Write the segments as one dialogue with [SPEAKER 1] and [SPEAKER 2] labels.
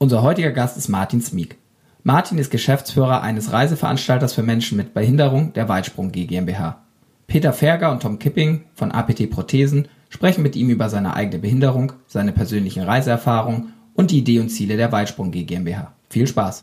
[SPEAKER 1] Unser heutiger Gast ist Martin Smiek. Martin ist Geschäftsführer eines Reiseveranstalters für Menschen mit Behinderung der Weitsprung GmbH. Peter Ferger und Tom Kipping von APT Prothesen sprechen mit ihm über seine eigene Behinderung, seine persönlichen Reiseerfahrungen und die Idee und Ziele der Weitsprung GmbH. Viel Spaß!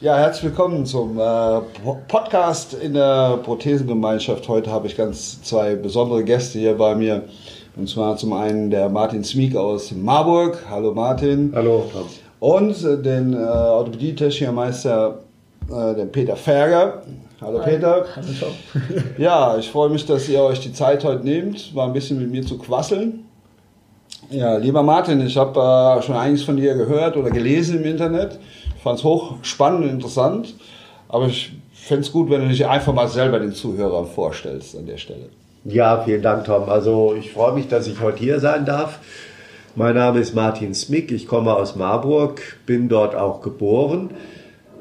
[SPEAKER 2] Ja, herzlich willkommen zum äh, Podcast in der Prothesengemeinschaft. Heute habe ich ganz zwei besondere Gäste hier bei mir. Und zwar zum einen der Martin Smiek aus Marburg. Hallo Martin.
[SPEAKER 3] Hallo.
[SPEAKER 2] Und äh, den äh, Orthopädie-Technikermeister, äh, den Peter Ferger. Hallo Peter.
[SPEAKER 3] Hallo.
[SPEAKER 2] Ja, ich freue mich, dass ihr euch die Zeit heute nehmt, mal ein bisschen mit mir zu quasseln. Ja, lieber Martin, ich habe äh, schon einiges von dir gehört oder gelesen im Internet. Fand es hochspannend und interessant. Aber ich fände es gut, wenn du dich einfach mal selber den Zuhörern vorstellst an der Stelle.
[SPEAKER 3] Ja, vielen Dank, Tom. Also ich freue mich, dass ich heute hier sein darf. Mein Name ist Martin Smick, ich komme aus Marburg, bin dort auch geboren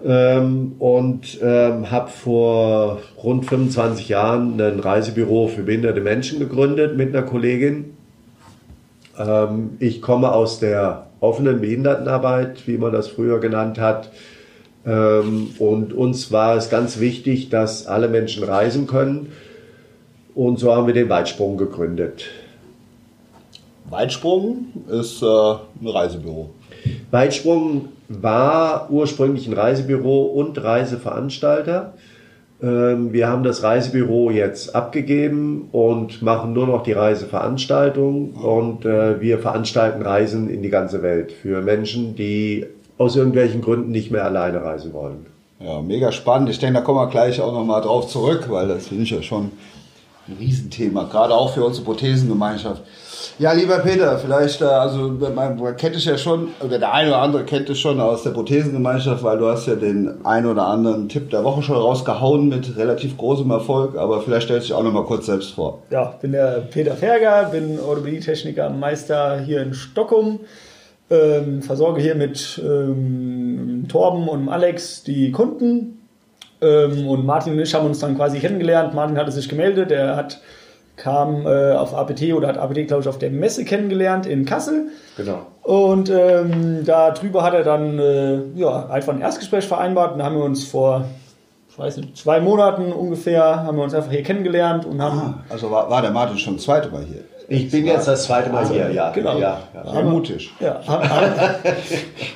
[SPEAKER 3] ähm, und ähm, habe vor rund 25 Jahren ein Reisebüro für behinderte Menschen gegründet mit einer Kollegin. Ähm, ich komme aus der offenen Behindertenarbeit, wie man das früher genannt hat. Ähm, und uns war es ganz wichtig, dass alle Menschen reisen können. Und so haben wir den Weitsprung gegründet.
[SPEAKER 2] Weitsprung ist äh, ein Reisebüro.
[SPEAKER 3] Weitsprung war ursprünglich ein Reisebüro und Reiseveranstalter. Ähm, wir haben das Reisebüro jetzt abgegeben und machen nur noch die Reiseveranstaltung und äh, wir veranstalten Reisen in die ganze Welt für Menschen, die aus irgendwelchen Gründen nicht mehr alleine reisen wollen.
[SPEAKER 2] Ja, mega spannend. Ich denke, da kommen wir gleich auch nochmal drauf zurück, weil das finde ich ja schon ein Riesenthema, gerade auch für unsere Prothesengemeinschaft. Ja, lieber Peter, vielleicht, äh, also man, kennt dich ja schon, oder der eine oder andere kennt dich schon aus der Prothesengemeinschaft, weil du hast ja den ein oder anderen Tipp der Woche schon rausgehauen mit relativ großem Erfolg, aber vielleicht stellst du dich auch noch mal kurz selbst vor.
[SPEAKER 4] Ja, ich bin der Peter Ferger, bin Orthopädietechniker Meister hier in Stockholm, ähm, versorge hier mit ähm, Torben und Alex die Kunden ähm, und Martin und ich haben uns dann quasi kennengelernt. Martin hatte sich gemeldet, er hat kam äh, auf APT oder hat APT, glaube ich, auf der Messe kennengelernt in Kassel.
[SPEAKER 3] Genau.
[SPEAKER 4] Und ähm, da drüber hat er dann äh, ja, einfach ein Erstgespräch vereinbart und da haben wir uns vor, weiß nicht, zwei Monaten ungefähr, haben wir uns einfach hier kennengelernt und haben.
[SPEAKER 2] Ah, also war, war der Martin schon das zweite Mal hier?
[SPEAKER 3] Ich bin jetzt das zweite Mal hier, ja.
[SPEAKER 4] Genau.
[SPEAKER 3] Ja, ja.
[SPEAKER 2] Sehr mutig.
[SPEAKER 4] Ja,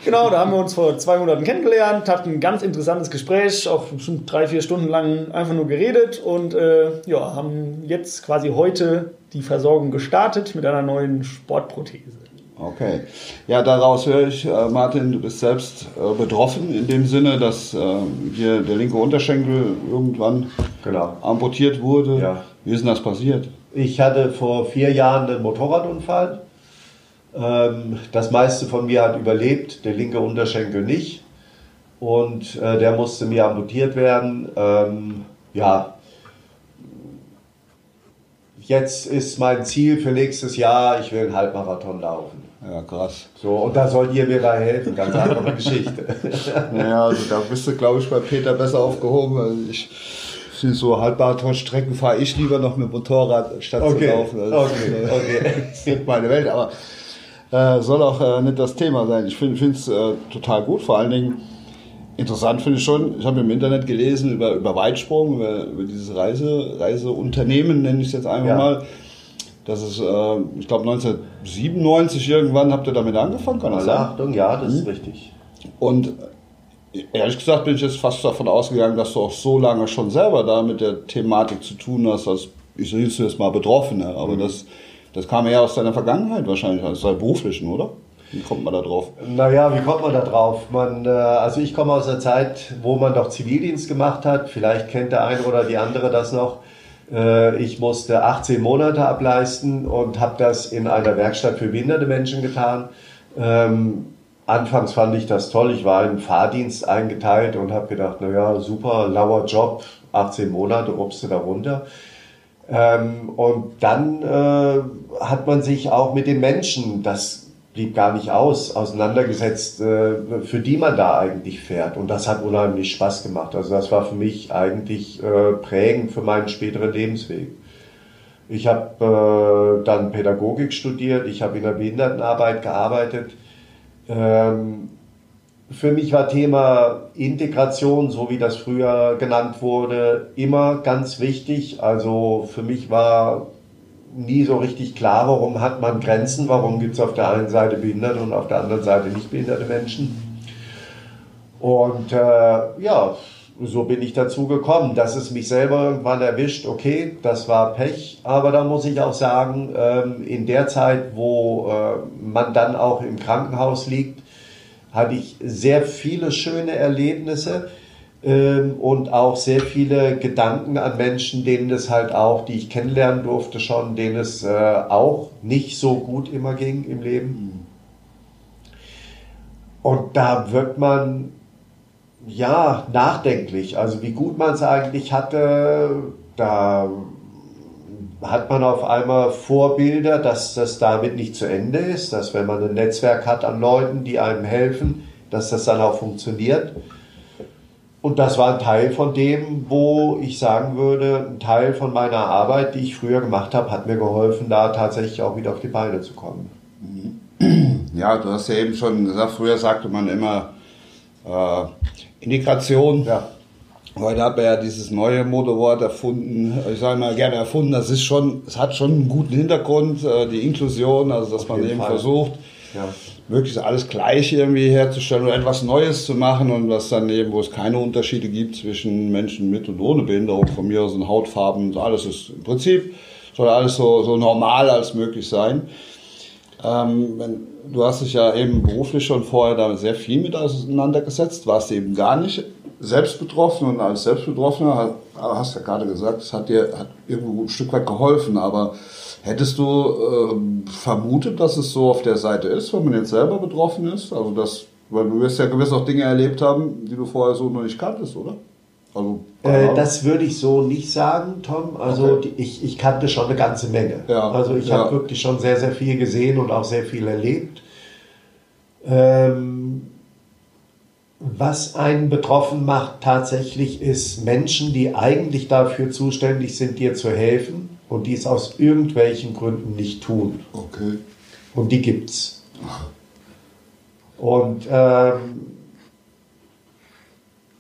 [SPEAKER 4] genau, da haben wir uns vor zwei Monaten kennengelernt, hatten ein ganz interessantes Gespräch, auch schon drei, vier Stunden lang einfach nur geredet und äh, ja, haben jetzt quasi heute die Versorgung gestartet mit einer neuen Sportprothese.
[SPEAKER 2] Okay. Ja, daraus höre ich, äh, Martin, du bist selbst äh, betroffen in dem Sinne, dass äh, hier der linke Unterschenkel irgendwann
[SPEAKER 3] Genau.
[SPEAKER 2] amputiert wurde.
[SPEAKER 3] Ja.
[SPEAKER 2] Wie ist denn das passiert?
[SPEAKER 3] Ich hatte vor vier Jahren einen Motorradunfall. Ähm, das meiste von mir hat überlebt, der linke Unterschenkel nicht. Und äh, der musste mir amputiert werden. Ähm, ja, jetzt ist mein Ziel für nächstes Jahr, ich will einen Halbmarathon laufen.
[SPEAKER 2] Ja, krass.
[SPEAKER 3] So, und da sollt ihr mir da helfen, ganz andere Geschichte.
[SPEAKER 2] Naja, also da bist du, glaube ich, bei Peter besser aufgehoben. Also ich finde so Halbmarathon-Strecken fahre ich lieber noch mit Motorrad, statt
[SPEAKER 3] Okay,
[SPEAKER 2] zu laufen. Also,
[SPEAKER 3] okay,
[SPEAKER 2] äh,
[SPEAKER 3] okay.
[SPEAKER 2] Das ist meine Welt, aber äh, soll auch äh, nicht das Thema sein. Ich finde es äh, total gut, vor allen Dingen interessant finde ich schon, ich habe im Internet gelesen über, über Weitsprung, über, über dieses Reise, Reiseunternehmen, nenne ich es jetzt einfach
[SPEAKER 3] Ja.
[SPEAKER 2] mal. Das ist, äh, ich glaube 1997 irgendwann habt ihr damit angefangen, kann das
[SPEAKER 3] Also,
[SPEAKER 2] sein?
[SPEAKER 3] Achtung, ja, das ist richtig.
[SPEAKER 2] Und ehrlich gesagt bin ich jetzt fast davon ausgegangen, dass du auch so lange schon selber da mit der Thematik zu tun hast, als ich nenne es jetzt mal Betroffene. Aber das, das kam eher aus deiner Vergangenheit wahrscheinlich, aus deiner beruflichen, oder? Wie kommt man da drauf?
[SPEAKER 3] Naja, wie kommt man da drauf? Man, äh, also ich komme aus der Zeit, wo man noch Zivildienst gemacht hat. Vielleicht kennt der eine oder die andere das noch. Äh, ich musste 18 Monate ableisten und habe das in einer Werkstatt für behinderte Menschen getan. Ähm, anfangs fand ich das toll. Ich war im Fahrdienst eingeteilt und habe gedacht, naja, super, lauer Job, 18 Monate, rupst du da runter. Ähm, und dann äh, hat man sich auch mit den Menschen, das blieb gar nicht aus, auseinandergesetzt, äh, für die man da eigentlich fährt. Und das hat unheimlich Spaß gemacht. Also das war für mich eigentlich äh, prägend für meinen späteren Lebensweg. Ich habe äh, dann Pädagogik studiert, ich habe in der Behindertenarbeit gearbeitet. Ähm, für mich war Thema Integration, so wie das früher genannt wurde, immer ganz wichtig. Also für mich war nie so richtig klar, warum hat man Grenzen, warum gibt es auf der einen Seite behinderte und auf der anderen Seite nicht behinderte Menschen. Und äh, ja, so bin ich dazu gekommen, dass es mich selber irgendwann erwischt. Okay, das war Pech, aber da muss ich auch sagen, ähm, in der Zeit, wo äh, man dann auch im Krankenhaus liegt, hatte ich sehr viele schöne Erlebnisse ähm, und auch sehr viele Gedanken an Menschen, denen es halt auch, die ich kennenlernen durfte schon, denen es äh, auch nicht so gut immer ging im Leben. Und da wird man ja, nachdenklich. Also wie gut man es eigentlich hatte, da hat man auf einmal Vorbilder, dass das damit nicht zu Ende ist, dass wenn man ein Netzwerk hat an Leuten, die einem helfen, dass das dann auch funktioniert. Und das war ein Teil von dem, wo ich sagen würde, ein Teil von meiner Arbeit, die ich früher gemacht habe, hat mir geholfen, da tatsächlich auch wieder auf die Beine zu kommen.
[SPEAKER 2] Ja, du hast ja eben schon gesagt, früher sagte man immer, äh, Integration. Ja. Heute hat man ja dieses neue Modewort erfunden. Ich sage mal gerne erfunden. Das ist schon, es hat schon einen guten Hintergrund, äh, die Inklusion, also dass Auf man eben Fall. versucht, ja. Möglichst alles gleich irgendwie herzustellen oder etwas Neues zu machen und was dann eben, wo es keine Unterschiede gibt zwischen Menschen mit und ohne Behinderung, von mir aus und Hautfarben, alles ist im Prinzip soll alles so, so normal als möglich sein. Ähm, du hast dich ja eben beruflich schon vorher da sehr viel mit auseinandergesetzt, warst eben gar nicht selbst betroffen und als Selbstbetroffener hast ja gerade gesagt, es hat dir hat irgendwo ein Stück weit geholfen, aber hättest du äh, vermutet, dass es so auf der Seite ist, wenn man jetzt selber betroffen ist? Also das, weil du wirst ja gewiss auch Dinge erlebt haben, die du vorher so noch nicht kanntest, oder?
[SPEAKER 3] Also, äh, das würde ich so nicht sagen, Tom. Also okay. die, ich, ich kannte schon eine ganze Menge. Ja. Also ich ja. habe wirklich schon sehr, sehr viel gesehen und auch sehr viel erlebt. Ähm, was einen betroffen macht tatsächlich ist Menschen, die eigentlich dafür zuständig sind, dir zu helfen und die es aus irgendwelchen Gründen nicht tun.
[SPEAKER 2] Okay.
[SPEAKER 3] Und die gibt's. Und ähm,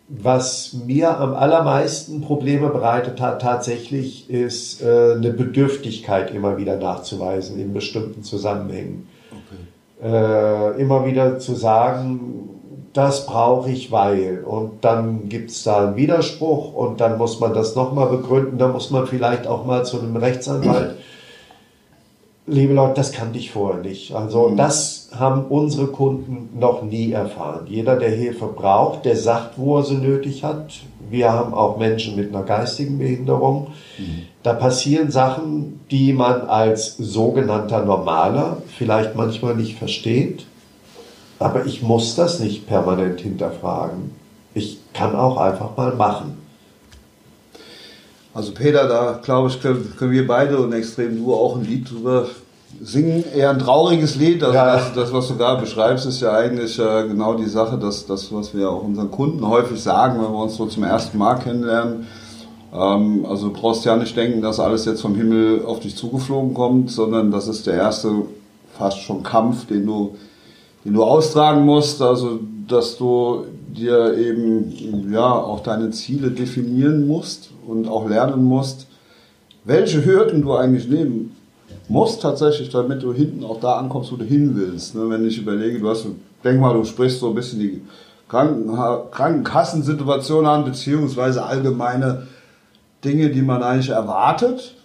[SPEAKER 3] was mir am allermeisten Probleme bereitet hat, tatsächlich ist äh, eine Bedürftigkeit immer wieder nachzuweisen in bestimmten Zusammenhängen. Okay. Äh, immer wieder zu sagen, das brauche ich, weil. Und dann gibt es da einen Widerspruch und dann muss man das nochmal begründen. Da muss man vielleicht auch mal zu einem Rechtsanwalt liebe Leute, das kannte ich vorher nicht. Also mhm. das haben unsere Kunden noch nie erfahren. Jeder, der Hilfe braucht, der sagt, wo er sie nötig hat. Wir haben auch Menschen mit einer geistigen Behinderung. Mhm. Da passieren Sachen, die man als sogenannter Normaler vielleicht manchmal nicht versteht. Aber ich muss das nicht permanent hinterfragen. Ich kann auch einfach mal machen.
[SPEAKER 2] Also Peter, da glaube ich, können, können, wir beide und extrem du auch ein Lied drüber singen. Eher ein trauriges Lied. Also ja. das, das, was du da beschreibst, ist ja eigentlich äh, genau die Sache, dass das, was wir auch unseren Kunden häufig sagen, wenn wir uns so zum ersten Mal kennenlernen. Ähm, also du brauchst ja nicht denken, dass alles jetzt vom Himmel auf dich zugeflogen kommt, sondern das ist der erste fast schon Kampf, den du, den du austragen musst. Also dass du dir eben ja auch deine Ziele definieren musst und auch lernen musst, welche Hürden du eigentlich nehmen musst tatsächlich, damit du hinten auch da ankommst, wo du hin willst. Ne? Wenn ich überlege, du hast, denk mal, du sprichst so ein bisschen die Kranken, Krankenkassensituation an, beziehungsweise allgemeine Dinge, die man eigentlich erwartet,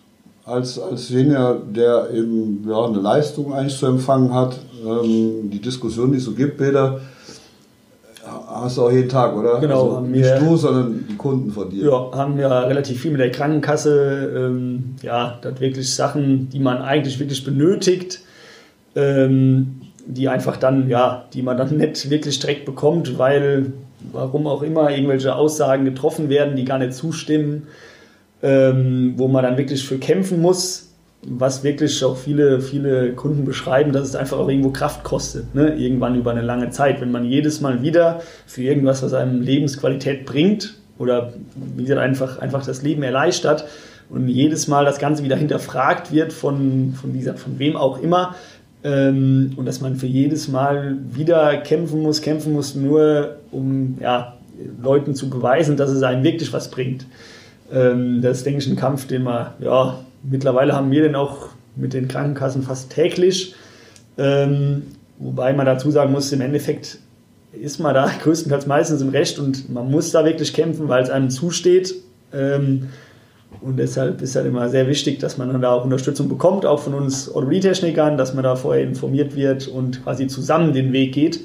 [SPEAKER 2] als, als jener, der eben ja, eine Leistung eigentlich zu empfangen hat. Ähm, die Diskussion, die es so gibt, Peter, hast du auch jeden Tag, oder?
[SPEAKER 4] Genau.
[SPEAKER 2] Also nicht wir, du, sondern die Kunden von dir.
[SPEAKER 4] Ja, haben ja relativ viel mit der Krankenkasse. Ähm, ja, das wirklich Sachen, die man eigentlich wirklich benötigt. Ähm, die einfach dann, ja, die man dann nicht wirklich direkt bekommt, weil warum auch immer irgendwelche Aussagen getroffen werden, die gar nicht zustimmen, ähm, wo man dann wirklich für kämpfen muss, was wirklich auch viele, viele Kunden beschreiben, dass es einfach auch irgendwo Kraft kostet, ne? irgendwann über eine lange Zeit. Wenn man jedes Mal wieder für irgendwas, was einem Lebensqualität bringt oder wie gesagt einfach, einfach das Leben erleichtert und jedes Mal das Ganze wieder hinterfragt wird von, von, dieser, von wem auch immer, ähm, und dass man für jedes Mal wieder kämpfen muss, kämpfen muss, nur um ja, Leuten zu beweisen, dass es einem wirklich was bringt. Ähm, das ist, denke ich, ein Kampf, den man, ja, mittlerweile haben wir den auch mit den Krankenkassen fast täglich. Ähm, wobei man dazu sagen muss, im Endeffekt ist man da größtenteils meistens im Recht und man muss da wirklich kämpfen, weil es einem zusteht. Ähm, und deshalb ist halt immer sehr wichtig, dass man dann da auch Unterstützung bekommt, auch von uns Orthopädie-Technikern, dass man da vorher informiert wird und quasi zusammen den Weg geht.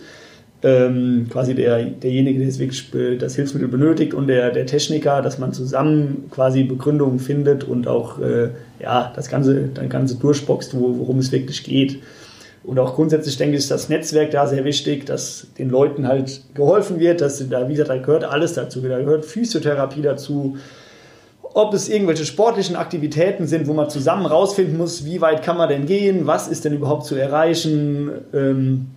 [SPEAKER 4] Ähm, quasi der, derjenige, der wirklich das Hilfsmittel benötigt und der, der Techniker, dass man zusammen quasi Begründungen findet und auch äh, ja, das Ganze, das Ganze durchboxt, wo, worum es wirklich geht. Und auch grundsätzlich denke ich, ist das Netzwerk da sehr wichtig, dass den Leuten halt geholfen wird, dass da, wie gesagt, da gehört alles dazu, da gehört Physiotherapie dazu, ob es irgendwelche sportlichen Aktivitäten sind, wo man zusammen rausfinden muss, wie weit kann man denn gehen, was ist denn überhaupt zu erreichen, ähm,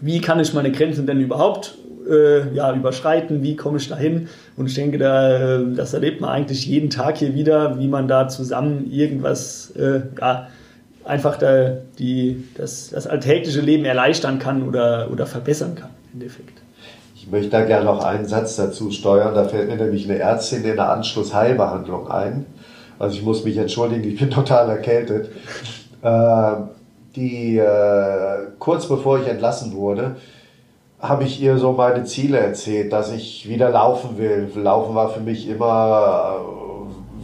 [SPEAKER 4] wie kann ich meine Grenzen denn überhaupt äh, ja, überschreiten, wie komme ich dahin. Und ich denke, da, das erlebt man eigentlich jeden Tag hier wieder, wie man da zusammen irgendwas, äh, ja, einfach da die, das, das alltägliche Leben erleichtern kann oder, oder verbessern kann, im Endeffekt.
[SPEAKER 3] Ich möchte da gerne noch einen Satz dazu steuern. Da fällt mir nämlich eine Ärztin in der Anschlussheilbehandlung ein. Also ich muss mich entschuldigen, ich bin total erkältet. Äh, die äh, kurz bevor ich entlassen wurde, habe ich ihr so meine Ziele erzählt, dass ich wieder laufen will. Laufen war für mich immer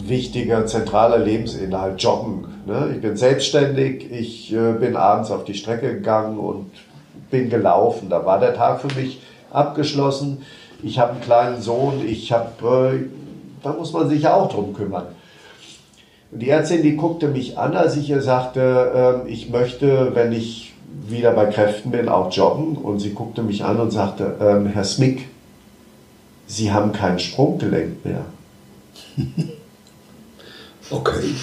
[SPEAKER 3] äh, wichtiger, zentraler Lebensinhalt, Joggen. Ne? Ich bin selbstständig, ich äh, bin abends auf die Strecke gegangen und bin gelaufen. Da war der Tag für mich abgeschlossen. Ich habe einen kleinen Sohn, ich habe, äh, da muss man sich ja auch drum kümmern. Die Ärztin, die guckte mich an, als ich ihr sagte, äh, ich möchte, wenn ich wieder bei Kräften bin, auch joggen. Und sie guckte mich an und sagte, äh, Herr Smick, Sie haben kein Sprunggelenk mehr.
[SPEAKER 2] Okay.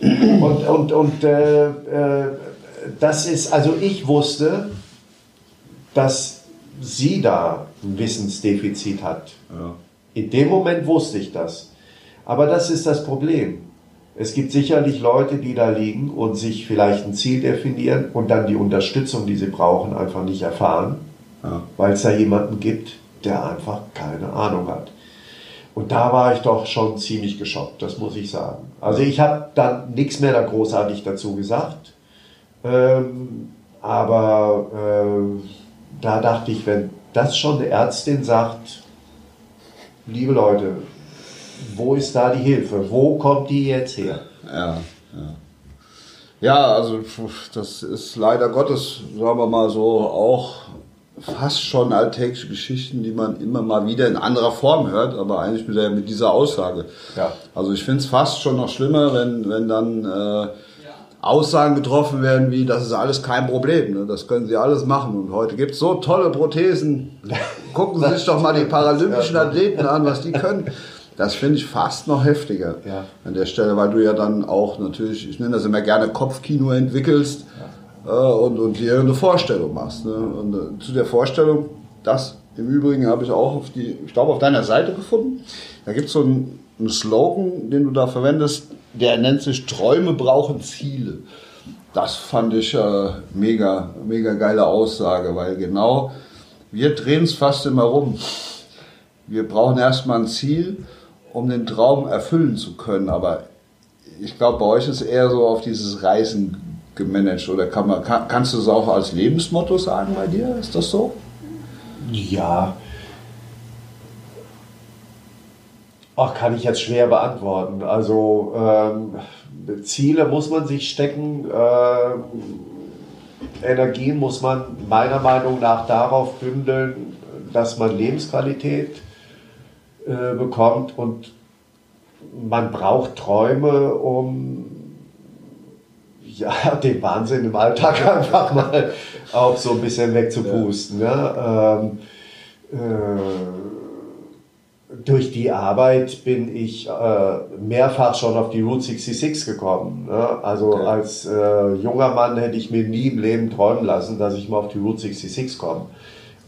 [SPEAKER 3] Und, und, und äh, äh, das ist, also ich wusste, dass sie da ein Wissensdefizit hat. Ja. In dem Moment wusste ich das. Aber das ist das Problem. Es gibt sicherlich Leute, die da liegen und sich vielleicht ein Ziel definieren und dann die Unterstützung, die sie brauchen, einfach nicht erfahren, ja. weil es da jemanden gibt, der einfach keine Ahnung hat. Und da war ich doch schon ziemlich geschockt, das muss ich sagen. Also ich habe dann nichts mehr da großartig dazu gesagt, ähm, aber äh, da dachte ich, wenn das schon eine Ärztin sagt, liebe Leute, wo ist da die Hilfe? Wo kommt die jetzt her?
[SPEAKER 2] Ja, ja. Ja, also das ist leider Gottes, sagen wir mal so, auch fast schon alltägliche Geschichten, die man immer mal wieder in anderer Form hört, aber eigentlich mit, der, mit dieser Aussage. Ja. Also ich finde es fast schon noch schlimmer, wenn, wenn dann äh, Aussagen getroffen werden wie, das ist alles kein Problem, ne? das können Sie alles machen. Und heute gibt es so tolle Prothesen. Gucken Sie sich doch mal die paralympischen Athleten an, was die können. Das finde ich fast noch heftiger ja. an der Stelle, weil du ja dann auch natürlich, ich nenne das immer gerne Kopfkino entwickelst ja. äh, und, und dir eine Vorstellung machst. Ne? Und äh, zu der Vorstellung, das im Übrigen habe ich auch auf die, ich glaube auf deiner Seite gefunden. Da gibt es so einen, einen Slogan, den du da verwendest, der nennt sich Träume brauchen Ziele. Das fand ich äh, mega, mega geile Aussage, weil genau wir drehen es fast immer rum. Wir brauchen erstmal ein Ziel, um den Traum erfüllen zu können. Aber ich glaube, bei euch ist eher so auf dieses Reisen gemanagt. Oder kann man, kann, kannst du es auch als Lebensmotto sagen bei dir? Ist das so?
[SPEAKER 3] Ja, Ach, kann ich jetzt schwer beantworten. Also ähm, Ziele muss man sich stecken, äh, Energien muss man meiner Meinung nach darauf bündeln, dass man Lebensqualität äh, bekommt und man braucht Träume, um ja, den Wahnsinn im Alltag einfach mal auch so ein bisschen wegzupusten. Ja. Ähm, äh, durch die Arbeit bin ich äh, mehrfach schon auf die Route 66 gekommen. Ne? Also okay. als äh, junger Mann hätte ich mir nie im Leben träumen lassen, dass ich mal auf die Route 66 komme.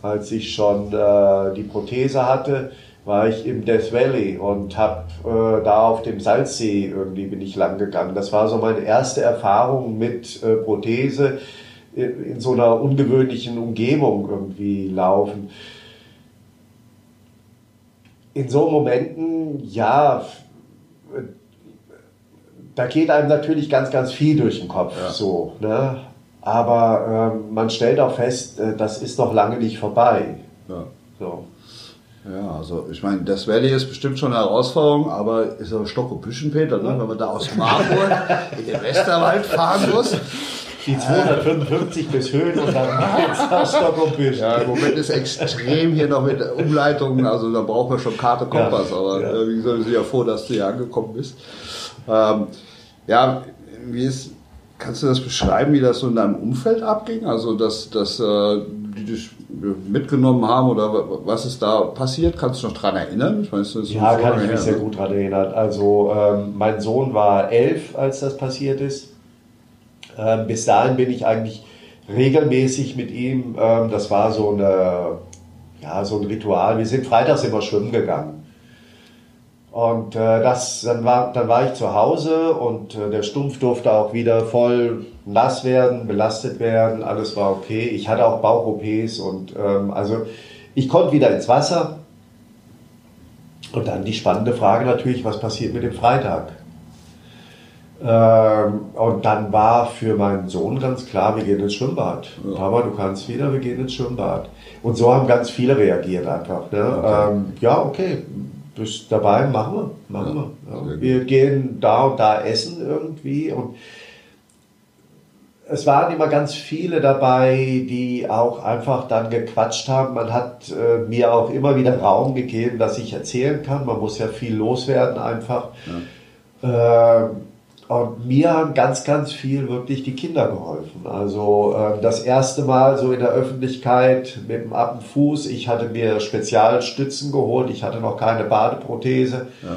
[SPEAKER 3] Als ich schon äh, die Prothese hatte, war ich im Death Valley und habe äh, da auf dem Salzsee irgendwie bin ich lang gegangen. Das war so meine erste Erfahrung mit äh, Prothese in, in so einer ungewöhnlichen Umgebung irgendwie laufen in so Momenten, ja, da geht einem natürlich ganz, ganz viel durch den Kopf. Ja. So, ne? Aber ähm, man stellt auch fest, äh, das ist noch lange nicht vorbei.
[SPEAKER 2] Ja. So. Ja, also ich meine, das Valley ist bestimmt schon eine Herausforderung, aber ist auch Stock und Büschenpeter, ne? wenn man da aus Marburg in den Westerwald fahren muss.
[SPEAKER 3] Die 255 bis Höhen und dann geht's Stock und Büsch.
[SPEAKER 2] Ja, im Moment ist extrem hier noch mit Umleitungen, also da brauchen wir schon Karte, Kompass, ja, aber ja. Äh, wie gesagt, wir sind ja froh, dass du hier angekommen bist. Ähm, ja, wie ist, kannst du das beschreiben, wie das so in deinem Umfeld abging? Also, dass, dass äh, die dich mitgenommen haben oder was ist da passiert? Kannst du dich noch daran erinnern?
[SPEAKER 3] Weiß, ja, kann ich mich sehr gut daran erinnern. Also, ähm, mein Sohn war elf, als das passiert ist. Ähm, bis dahin bin ich eigentlich regelmäßig mit ihm, ähm, das war so, eine, ja, so ein Ritual. Wir sind freitags immer schwimmen gegangen. Und äh, das, dann, war, dann war ich zu Hause und äh, der Stumpf durfte auch wieder voll nass werden, belastet werden, alles war okay. Ich hatte auch Bauch-OPs und ähm, also ich konnte wieder ins Wasser. Und dann die spannende Frage natürlich, was passiert mit dem Freitag? Ähm, und dann war für meinen Sohn ganz klar, wir gehen ins Schwimmbad. Ja. Papa, du kannst wieder, wir gehen ins Schwimmbad. Und so haben ganz viele reagiert einfach. Ne? Okay. Ähm, ja, okay, bist dabei, machen wir, machen ja, wir. Ja. Wir gehen da und da essen irgendwie und es waren immer ganz viele dabei, die auch einfach dann gequatscht haben. Man hat äh, mir auch immer wieder Raum gegeben, dass ich erzählen kann. Man muss ja viel loswerden einfach. Ja. Äh, und mir haben ganz, ganz viel wirklich die Kinder geholfen. Also äh, das erste Mal so in der Öffentlichkeit mit dem Appenfuß. Ich hatte mir Spezialstützen geholt. Ich hatte noch keine Badeprothese. Ja.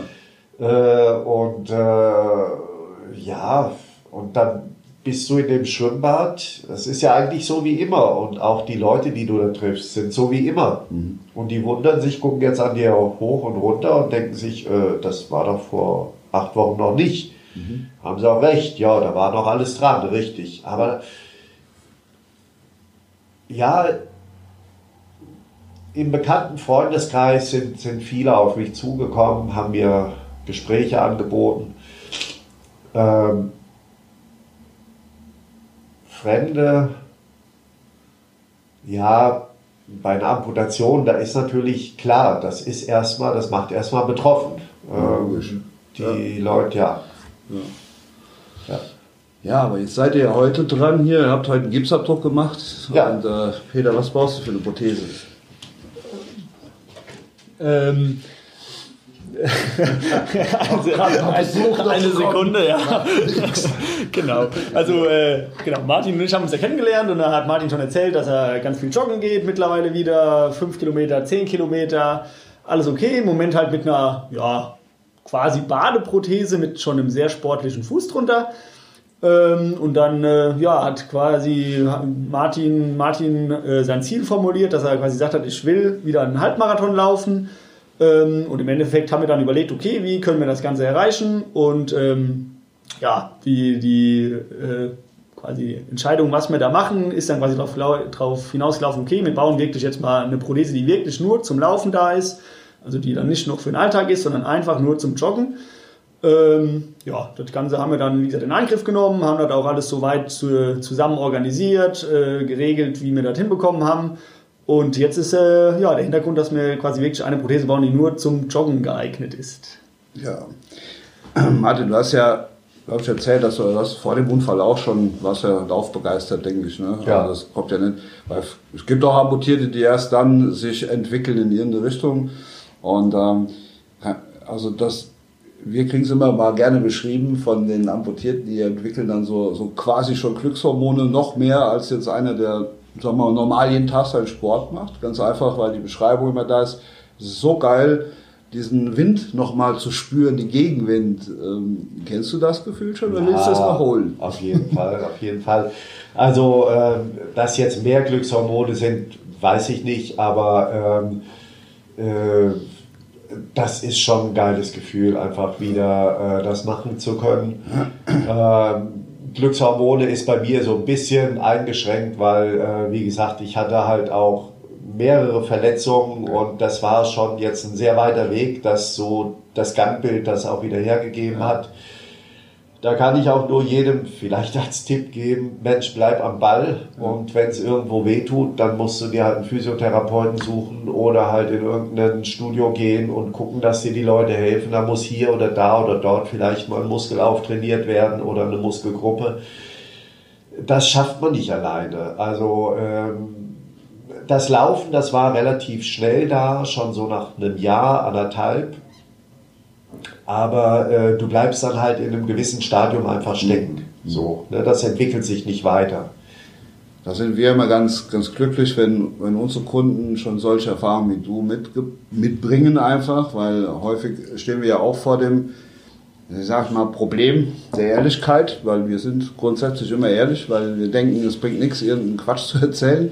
[SPEAKER 3] Äh, und äh, ja, und dann bist du in dem Schwimmbad. Das ist ja eigentlich so wie immer. Und auch die Leute, die du da triffst, sind so wie immer. Mhm. Und die wundern sich, gucken jetzt an dir hoch und runter und denken sich, äh, das war doch vor acht Wochen noch nicht. Mhm. Haben sie auch recht, ja, da war noch alles dran, richtig. Aber ja, im bekannten Freundeskreis sind, sind viele auf mich zugekommen, haben mir Gespräche angeboten. Ähm, Fremde, ja, bei einer Amputation, da ist natürlich klar, das ist erstmal, das macht erstmal betroffen. Ähm, die ja. Leute, ja, ja.
[SPEAKER 2] ja. Ja, aber jetzt seid ihr ja heute dran hier, ihr habt heute einen Gipsabdruck gemacht. Ja. Und äh, Peter, was brauchst du für eine Prothese?
[SPEAKER 4] Ähm, also, eine, eine Sekunde, ja. genau. Also, äh, genau, Martin und ich haben uns ja kennengelernt und da hat Martin schon erzählt, dass er ganz viel joggen geht, mittlerweile wieder 5 Kilometer, 10 Kilometer, alles okay. Im Moment halt mit einer, ja, quasi Badeprothese mit schon einem sehr sportlichen Fuß drunter. Ähm, und dann äh, ja, hat quasi Martin, Martin äh, sein Ziel formuliert, dass er quasi gesagt hat, ich will wieder einen Halbmarathon laufen. Ähm, und im Endeffekt haben wir dann überlegt, okay, wie können wir das Ganze erreichen? Und ähm, ja, die, die äh, quasi Entscheidung, was wir da machen, ist dann quasi darauf hinausgelaufen, okay, wir bauen wirklich jetzt mal eine Prothese, die wirklich nur zum Laufen da ist also die dann nicht noch für den Alltag ist, sondern einfach nur zum Joggen. Ähm, ja, das Ganze haben wir dann, wie gesagt, in Angriff genommen, haben das auch alles soweit zu, zusammen organisiert, äh, geregelt, wie wir das hinbekommen haben. Und jetzt ist äh, ja, der Hintergrund, dass wir quasi wirklich eine Prothese bauen, die nur zum Joggen geeignet ist.
[SPEAKER 2] Ja. Martin, du hast ja, glaube ich, erzählt, dass du, hast vor dem Unfall auch schon, warst ja laufbegeistert, denke ich. Ne? Ja. Also das kommt ja nicht. Weil es gibt auch Amputierte, die erst dann sich entwickeln in irgendeine Richtung. Und ähm, also das, wir kriegen es immer mal gerne beschrieben von den Amputierten, die entwickeln dann so, so quasi schon Glückshormone noch mehr als jetzt einer, der sagen wir mal, normal jeden Tag seinen Sport macht. Ganz einfach, weil die Beschreibung immer da ist. Es ist so geil, diesen Wind nochmal zu spüren, den Gegenwind. Ähm, kennst du das Gefühl schon oder
[SPEAKER 3] Ja,
[SPEAKER 2] willst du das noch holen?
[SPEAKER 3] Auf jeden Fall, auf jeden Fall. Also, ähm, dass jetzt mehr Glückshormone sind, weiß ich nicht, aber ähm, äh, das ist schon ein geiles Gefühl, einfach wieder äh, das machen zu können. Ähm, Glückshormone ist bei mir so ein bisschen eingeschränkt, weil, äh, wie gesagt, ich hatte halt auch mehrere Verletzungen und das war schon jetzt ein sehr weiter Weg, dass so das Gangbild das auch wieder hergegeben hat. Da kann ich auch nur jedem vielleicht als Tipp geben, Mensch, bleib am Ball und wenn es irgendwo weh tut, dann musst du dir halt einen Physiotherapeuten suchen oder halt in irgendein Studio gehen und gucken, dass dir die Leute helfen. Da muss hier oder da oder dort vielleicht mal ein Muskel auftrainiert werden oder eine Muskelgruppe. Das schafft man nicht alleine. Also ähm, das Laufen, das war relativ schnell da, schon so nach einem Jahr, anderthalb. Aber äh, du bleibst dann halt in einem gewissen Stadium einfach stecken. So, ne? Das entwickelt sich nicht weiter.
[SPEAKER 2] Da sind wir immer ganz, ganz glücklich, wenn, wenn unsere Kunden schon solche Erfahrungen wie du mit, mitbringen einfach, weil häufig stehen wir ja auch vor dem, ich sag mal, Problem der Ehrlichkeit, weil wir sind grundsätzlich immer ehrlich, weil wir denken, es bringt nichts, irgendeinen Quatsch zu erzählen.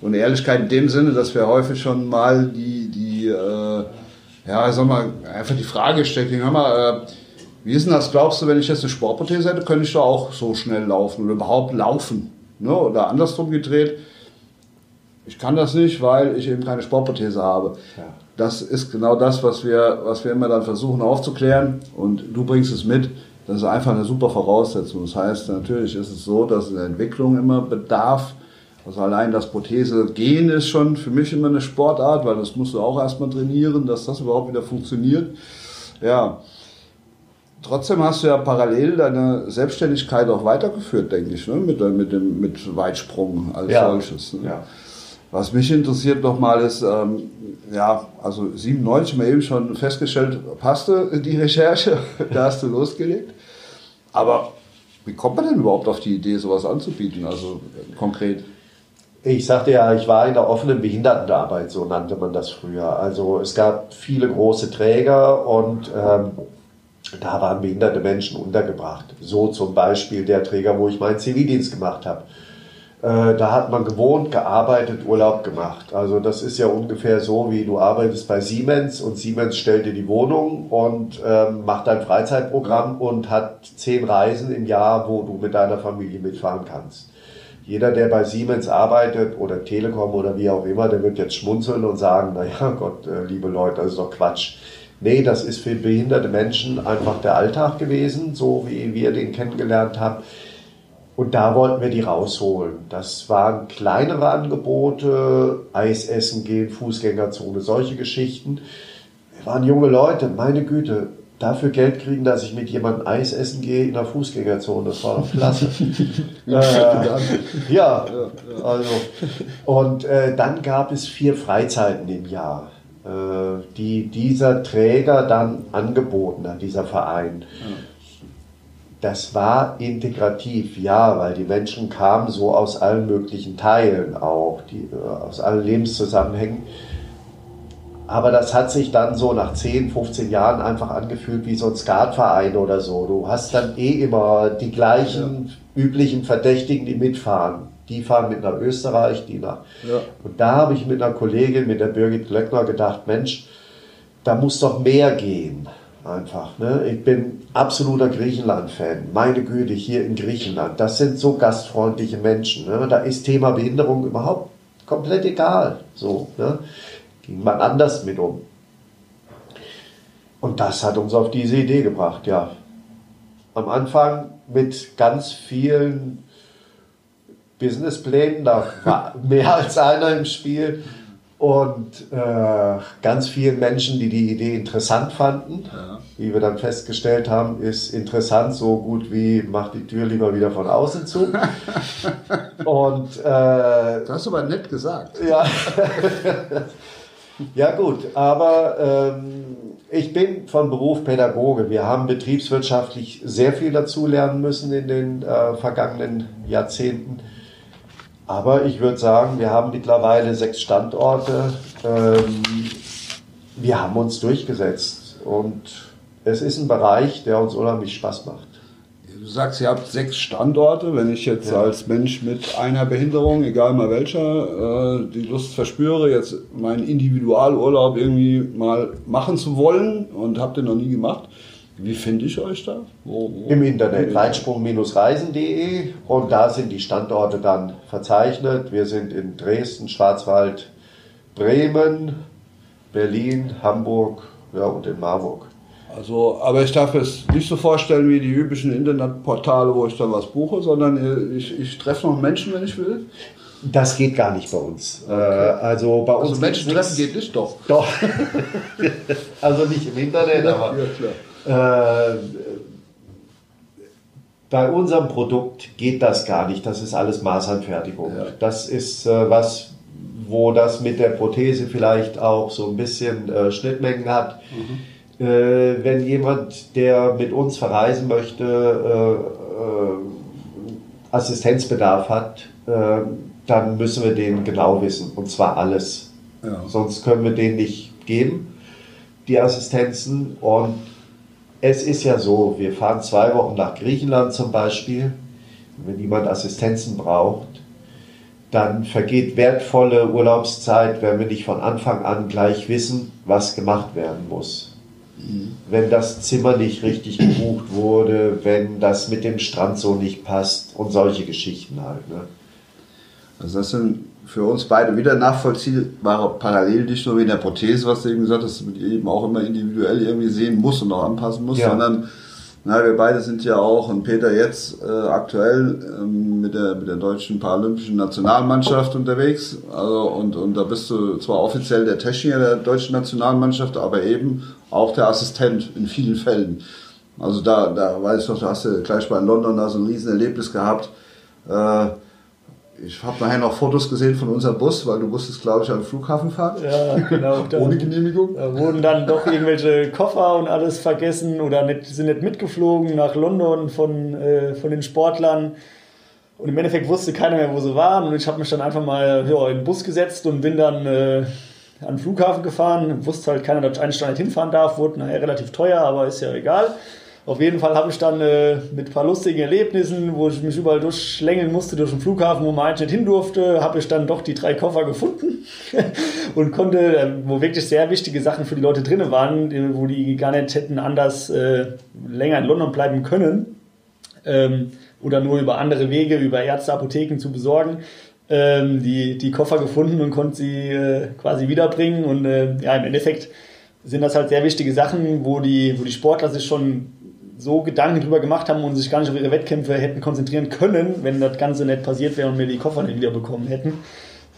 [SPEAKER 2] Und Ehrlichkeit in dem Sinne, dass wir häufig schon mal die, die äh, ja, ich sag mal, einfach die Frage stecken, hör mal, äh, wie ist denn das, glaubst du, wenn ich jetzt eine Sportprothese hätte, könnte ich da auch so schnell laufen oder überhaupt laufen? Ne? Oder andersrum gedreht, ich kann das nicht, weil ich eben keine Sportprothese habe.
[SPEAKER 3] Ja.
[SPEAKER 2] Das ist genau das, was wir, was wir immer dann versuchen aufzuklären und du bringst es mit. Das ist einfach eine super Voraussetzung. Das heißt, natürlich ist es so, dass in der Entwicklung immer bedarf. Also allein das Prothese gehen ist schon für mich immer eine Sportart, weil das musst du auch erstmal trainieren, dass das überhaupt wieder funktioniert. Ja. Trotzdem hast du ja parallel deine Selbstständigkeit auch weitergeführt, denke ich, ne? mit, mit dem mit Weitsprung als
[SPEAKER 3] Ja.
[SPEAKER 2] solches. Ne?
[SPEAKER 3] Ja.
[SPEAKER 2] Was mich interessiert nochmal ist, ähm, ja, also 97 mal eben schon festgestellt, passte die Recherche, da hast du losgelegt. Aber wie kommt man denn überhaupt auf die Idee, sowas anzubieten, also konkret?
[SPEAKER 3] Ich sagte ja, ich war in der offenen Behindertenarbeit, so nannte man das früher. Also es gab viele große Träger und ähm, da waren behinderte Menschen untergebracht. So zum Beispiel der Träger, wo ich meinen Zivildienst gemacht habe. Äh, da hat man gewohnt, gearbeitet, Urlaub gemacht. Also das ist ja ungefähr so, wie du arbeitest bei Siemens und Siemens stellt dir die Wohnung und ähm, macht dein Freizeitprogramm und hat zehn Reisen im Jahr, wo du mit deiner Familie mitfahren kannst. Jeder, der bei Siemens arbeitet oder Telekom oder wie auch immer, der wird jetzt schmunzeln und sagen, naja Gott, äh, liebe Leute, das ist doch Quatsch. Nee, das ist für behinderte Menschen einfach der Alltag gewesen, so wie wir den kennengelernt haben. Und da wollten wir die rausholen. Das waren kleinere Angebote, Eis essen gehen, Fußgängerzone, solche Geschichten. Wir waren junge Leute, meine Güte, dafür Geld kriegen, dass ich mit jemandem Eis essen gehe in der Fußgängerzone, das war doch klasse. äh, ja, also. Und äh, dann gab es vier Freizeiten im Jahr, äh, die dieser Träger dann angeboten hat, dieser Verein. Das war integrativ, ja, weil die Menschen kamen so aus allen möglichen Teilen auch, die, äh, aus allen Lebenszusammenhängen. Aber das hat sich dann so nach 10, 15 Jahren einfach angefühlt wie so ein Skatverein oder so. Du hast dann eh immer die gleichen üblichen Verdächtigen, die mitfahren. Die fahren mit nach Österreich, die nach.
[SPEAKER 2] Ja.
[SPEAKER 3] Und da habe ich mit einer Kollegin, mit der Birgit Glöckner, gedacht, Mensch, da muss doch mehr gehen. Einfach. Ne? Ich bin absoluter Griechenland-Fan. Meine Güte, hier in Griechenland. Das sind so gastfreundliche Menschen. Ne? Da ist Thema Behinderung überhaupt komplett egal. So, ne? Ging man anders mit um. Und das hat uns auf diese Idee gebracht, ja. Am Anfang mit ganz vielen Businessplänen, da war mehr als einer im Spiel und äh, ganz vielen Menschen, die die Idee interessant fanden. Wie wir dann festgestellt haben, ist interessant so gut wie macht die Tür lieber wieder von außen zu. und äh,
[SPEAKER 2] Das hast du aber nett gesagt.
[SPEAKER 3] ja. Ja gut, aber ähm, ich bin von Beruf Pädagoge. Wir haben betriebswirtschaftlich sehr viel dazu lernen müssen in den äh, vergangenen Jahrzehnten. Aber ich würde sagen, wir haben mittlerweile sechs Standorte. Ähm, wir haben uns durchgesetzt und es ist ein Bereich, der uns unheimlich Spaß macht.
[SPEAKER 2] Du sagst, ihr habt sechs Standorte. Wenn ich jetzt ja. als Mensch mit einer Behinderung, egal mal welcher, äh, die Lust verspüre, jetzt meinen Individualurlaub irgendwie mal machen zu wollen und habt ihr noch nie gemacht, wie finde ich euch da?
[SPEAKER 3] Wo, wo? Im Internet, weitsprung-reisen.de und da sind die Standorte dann verzeichnet. Wir sind in Dresden, Schwarzwald, Bremen, Berlin, Hamburg ja, und in Marburg.
[SPEAKER 2] Also, aber ich darf es nicht so vorstellen wie die üblichen Internetportale, wo ich dann was buche, sondern ich, ich treffe noch Menschen, wenn ich will.
[SPEAKER 3] Das geht gar nicht bei uns. Okay. also bei also uns
[SPEAKER 2] Menschen treffen geht nicht doch.
[SPEAKER 3] Doch. also nicht im Internet, aber ja, äh, bei unserem Produkt geht das gar nicht. Das ist alles Maßanfertigung. Ja. Das ist äh, was, wo das mit der Prothese vielleicht auch so ein bisschen äh, Schnittmengen hat. Mhm äh, wenn jemand, der mit uns verreisen möchte, äh, äh, Assistenzbedarf hat, äh, dann müssen wir den genau wissen. Und zwar alles. Ja. Sonst können wir den nicht geben, die Assistenzen. Und es ist ja so, wir fahren zwei Wochen nach Griechenland zum Beispiel. Wenn jemand Assistenzen braucht, dann vergeht wertvolle Urlaubszeit, wenn wir nicht von Anfang an gleich wissen, was gemacht werden muss wenn das Zimmer nicht richtig gebucht wurde, wenn das mit dem Strand so nicht passt und solche Geschichten halt. Ne?
[SPEAKER 2] Also das sind für uns beide wieder nachvollziehbare Parallelen, nicht nur wie in der Prothese, was du eben gesagt hast, dass man eben auch immer individuell irgendwie sehen muss und auch anpassen muss, ja. sondern na, wir beide sind ja auch, und Peter jetzt äh, aktuell ähm, mit, der, mit der deutschen paralympischen Nationalmannschaft unterwegs. Also, und, und da bist du zwar offiziell der Techniker der deutschen Nationalmannschaft, aber eben auch der Assistent in vielen Fällen. Also da, da weiß ich noch, da hast du gleich bei London da so ein Riesenerlebnis gehabt. Äh, ich habe nachher noch Fotos gesehen von unserem Bus, weil du musstest, glaube ich, an den Flughafen fahren.
[SPEAKER 4] Ja, genau.
[SPEAKER 2] Ohne Genehmigung.
[SPEAKER 4] Da wurden dann doch irgendwelche Koffer und alles vergessen oder nicht, sind nicht mitgeflogen nach London von, äh, von den Sportlern. Und im Endeffekt wusste keiner mehr, wo sie waren. Und ich habe mich dann einfach mal ja, in den Bus gesetzt und bin dann äh, an den Flughafen gefahren. Wusste halt keiner, dass ich eine Stunde hinfahren darf. Wurde nachher relativ teuer, aber ist ja egal. Auf jeden Fall habe ich dann äh, mit ein paar lustigen Erlebnissen, wo ich mich überall durchschlängeln musste durch den Flughafen, wo man eigentlich nicht hin durfte, habe ich dann doch die drei Koffer gefunden und konnte, äh, wo wirklich sehr wichtige Sachen für die Leute drin waren, wo die gar nicht hätten anders äh, länger in London bleiben können ähm, oder nur über andere Wege, über Ärzte, Apotheken zu besorgen. Ähm, die, die Koffer gefunden und konnte sie äh, quasi wiederbringen und äh, ja, im Endeffekt sind das halt sehr wichtige Sachen, wo die, wo die Sportler sich schon so Gedanken drüber gemacht haben und sich gar nicht auf ihre Wettkämpfe hätten konzentrieren können, wenn das Ganze nicht passiert wäre und wir die Koffer nicht wiederbekommen hätten.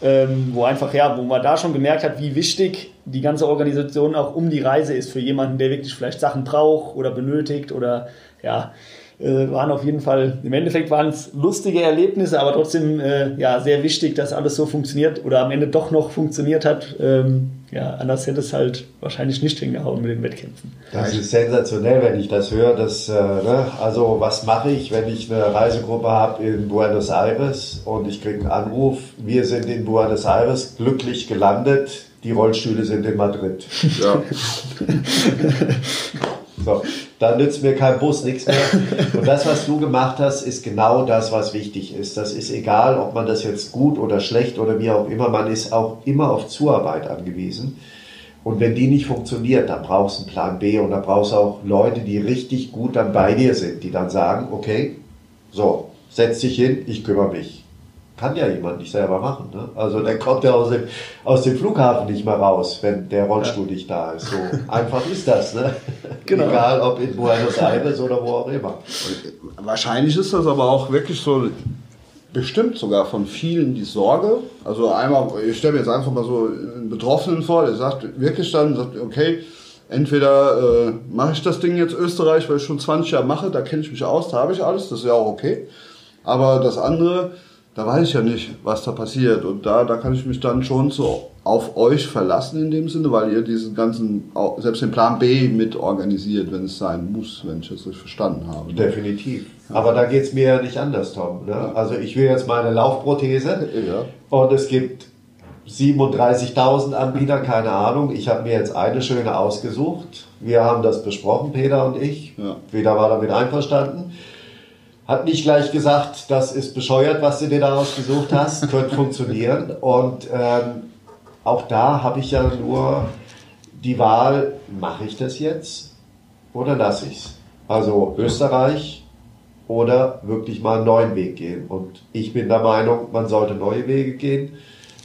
[SPEAKER 4] Ähm, wo einfach, ja, wo man da schon gemerkt hat, wie wichtig die ganze Organisation auch um die Reise ist für jemanden, der wirklich vielleicht Sachen braucht oder benötigt oder ja, äh, waren auf jeden Fall, im Endeffekt waren es lustige Erlebnisse, aber trotzdem äh, ja, sehr wichtig, dass alles so funktioniert oder am Ende doch noch funktioniert hat. Ähm, ja, anders hätte es halt wahrscheinlich nicht hingehauen mit den Wettkämpfen.
[SPEAKER 3] Das ist sensationell, wenn ich das höre. Dass, äh, ne? Also was mache ich, wenn ich eine Reisegruppe habe in Buenos Aires und ich kriege einen Anruf, wir sind in Buenos Aires glücklich gelandet, die Rollstühle sind in Madrid. Ja. So, dann nützt mir kein Bus nichts mehr. Und das, was du gemacht hast, ist genau das, was wichtig ist. Das ist egal, ob man das jetzt gut oder schlecht oder wie auch immer, man ist auch immer auf Zuarbeit angewiesen. Und wenn die nicht funktioniert, dann brauchst du einen Plan B und dann brauchst du auch Leute, die richtig gut dann bei dir sind, die dann sagen, okay, so, setz dich hin, ich kümmere mich kann ja jemand nicht selber machen. Ne? Also der kommt ja aus dem, aus dem Flughafen nicht mehr raus, wenn der Rollstuhl ja. nicht da ist. So einfach ist das. Ne? Genau. Egal ob in Buenos Aires oder wo auch immer.
[SPEAKER 2] Wahrscheinlich ist das aber auch wirklich so, bestimmt sogar von vielen die Sorge. Also einmal, ich stelle mir jetzt einfach mal so einen Betroffenen vor, der sagt wirklich dann, sagt, okay, entweder äh, mache ich das Ding jetzt Österreich, weil ich schon 20 Jahre mache, da kenne ich mich aus, da habe ich alles, das ist ja auch okay. Aber das andere, da weiß ich ja nicht, was da passiert. Und da, da kann ich mich dann schon zu auf euch verlassen in dem Sinne, weil ihr diesen ganzen, selbst den Plan B mit organisiert, wenn es sein muss, wenn ich das richtig verstanden habe.
[SPEAKER 3] Definitiv. Aber da geht es mir ja nicht anders, Tom. Ne? Also ich will jetzt meine Laufprothese
[SPEAKER 2] Ja.
[SPEAKER 3] und es gibt 37.000 Anbieter, keine Ahnung. Ich habe mir jetzt eine schöne ausgesucht. Wir haben das besprochen, Peter und ich.
[SPEAKER 2] Ja.
[SPEAKER 3] Peter war damit einverstanden. Hat nicht gleich gesagt, das ist bescheuert, was du dir da ausgesucht hast, könnte funktionieren. Und ähm, auch da habe ich ja nur die Wahl, mache ich das jetzt oder lasse ich es? Also Österreich oder wirklich mal einen neuen Weg gehen. Und ich bin der Meinung, man sollte neue Wege gehen.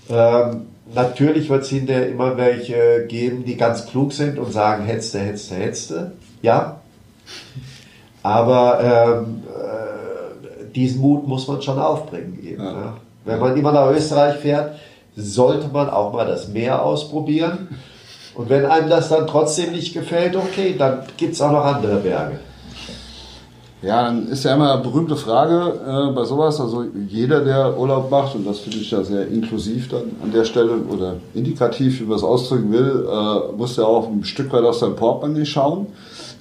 [SPEAKER 3] Ähm, natürlich wird es hinterher immer welche geben, die ganz klug sind und sagen, hetzte, hetzte, hetzte. Ja. Aber ähm, äh, diesen Mut muss man schon aufbringen. Eben,
[SPEAKER 2] Ja.
[SPEAKER 3] ne? Wenn man immer nach Österreich fährt, sollte man auch mal das Meer ausprobieren. Und wenn einem das dann trotzdem nicht gefällt, okay, dann gibt es auch noch andere Berge.
[SPEAKER 2] Ja, dann ist ja immer eine berühmte Frage äh, bei sowas. Also jeder, der Urlaub macht, und das finde ich ja sehr inklusiv dann an der Stelle oder indikativ, wie man es ausdrücken will, äh, muss ja auch ein Stück weit aus seinem Portemonnaie schauen.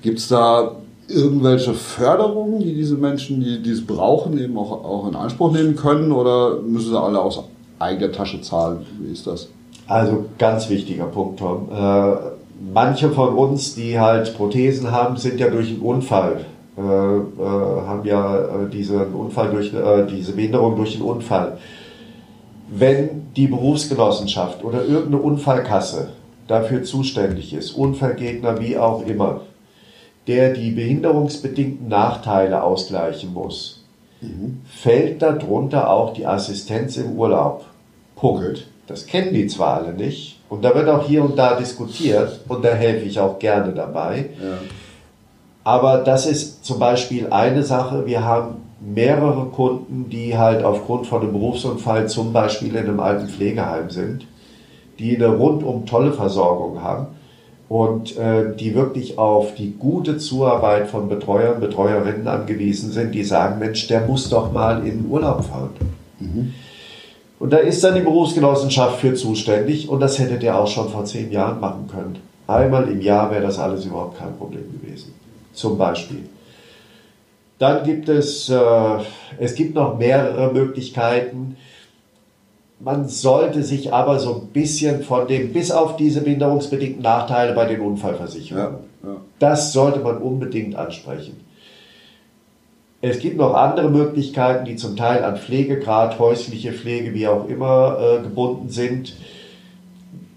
[SPEAKER 2] Gibt es da irgendwelche Förderungen, die diese Menschen, die dies brauchen, eben auch, auch in Anspruch nehmen können? Oder müssen sie alle aus eigener Tasche zahlen? Wie ist das?
[SPEAKER 3] Also ganz wichtiger Punkt, Tom. Äh, manche von uns, die halt Prothesen haben, sind ja durch einen Unfall, äh, äh, haben ja äh, diesen Unfall durch, äh, diese Behinderung durch einen Unfall. Wenn die Berufsgenossenschaft oder irgendeine Unfallkasse dafür zuständig ist, Unfallgegner wie auch immer, der die behinderungsbedingten Nachteile ausgleichen muss, fällt darunter auch die Assistenz im Urlaub. Punkt. Das kennen die zwar alle nicht. Und da wird auch hier und da diskutiert und da helfe ich auch gerne dabei. Aber das ist zum Beispiel eine Sache. Wir haben mehrere Kunden, die halt aufgrund von einem Berufsunfall zum Beispiel in einem alten Pflegeheim sind, die eine rundum tolle Versorgung haben und äh, die wirklich auf die gute Zuarbeit von Betreuern, Betreuerinnen angewiesen sind, die sagen, Mensch, der muss doch mal in den Urlaub fahren. Und da ist dann die Berufsgenossenschaft für zuständig und das hätte der auch schon vor zehn Jahren machen können. Einmal im Jahr wäre das alles überhaupt kein Problem gewesen. Zum Beispiel. Dann gibt es, äh, es gibt noch mehrere Möglichkeiten. Man sollte sich aber so ein bisschen von dem, bis auf diese behinderungsbedingten Nachteile bei den Unfallversicherungen,
[SPEAKER 2] Ja, ja.
[SPEAKER 3] das sollte man unbedingt ansprechen. Es gibt noch andere Möglichkeiten, die zum Teil an Pflegegrad, häusliche Pflege, wie auch immer, äh, gebunden sind.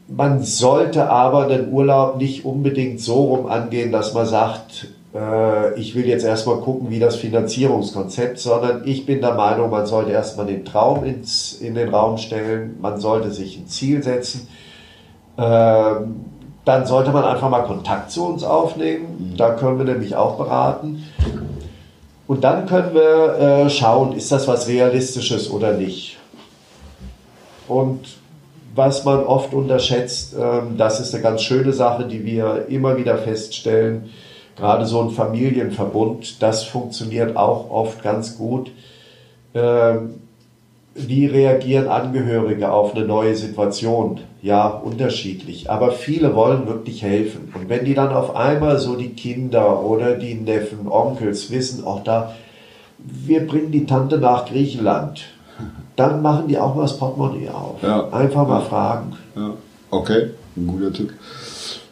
[SPEAKER 3] Man sollte aber den Urlaub nicht unbedingt so rum angehen, dass man sagt, äh, ich will jetzt erstmal gucken, wie das Finanzierungskonzept, sondern ich bin der Meinung, man sollte erstmal den Traum ins, in den Raum stellen, man sollte sich ein Ziel setzen. Ähm, dann sollte man einfach mal Kontakt zu uns aufnehmen. Da können wir nämlich auch beraten. Und dann können wir äh, schauen, ist das was Realistisches oder nicht. Und was man oft unterschätzt, ähm, das ist eine ganz schöne Sache, die wir immer wieder feststellen. Gerade so ein Familienverbund, das funktioniert auch oft ganz gut. Ähm, wie reagieren Angehörige auf eine neue Situation? Ja, unterschiedlich. Aber viele wollen wirklich helfen. Und wenn die dann auf einmal so die Kinder oder die Neffen, Onkels wissen, auch da, wir bringen die Tante nach Griechenland, dann machen die auch mal das Portemonnaie auf.
[SPEAKER 2] Ja.
[SPEAKER 3] Einfach mal fragen.
[SPEAKER 2] Ja, okay, ein guter Tipp.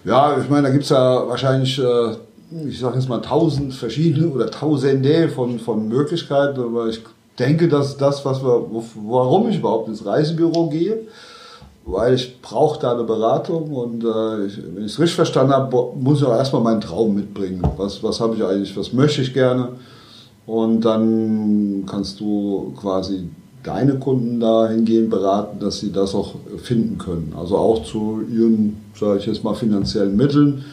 [SPEAKER 2] Ja, ich meine, da gibt es ja wahrscheinlich, äh, ich sage jetzt mal, tausend verschiedene oder tausende von, von Möglichkeiten, aber ich denke, dass das, was wir, warum ich überhaupt ins Reisebüro gehe, weil ich brauche da eine Beratung und äh, ich, wenn ich es richtig verstanden habe, muss ich auch erstmal meinen Traum mitbringen. Was, was habe ich eigentlich, was möchte ich gerne? Und dann kannst du quasi deine Kunden dahingehend beraten, dass sie das auch finden können. Also auch zu ihren, sage ich jetzt mal, finanziellen Mitteln.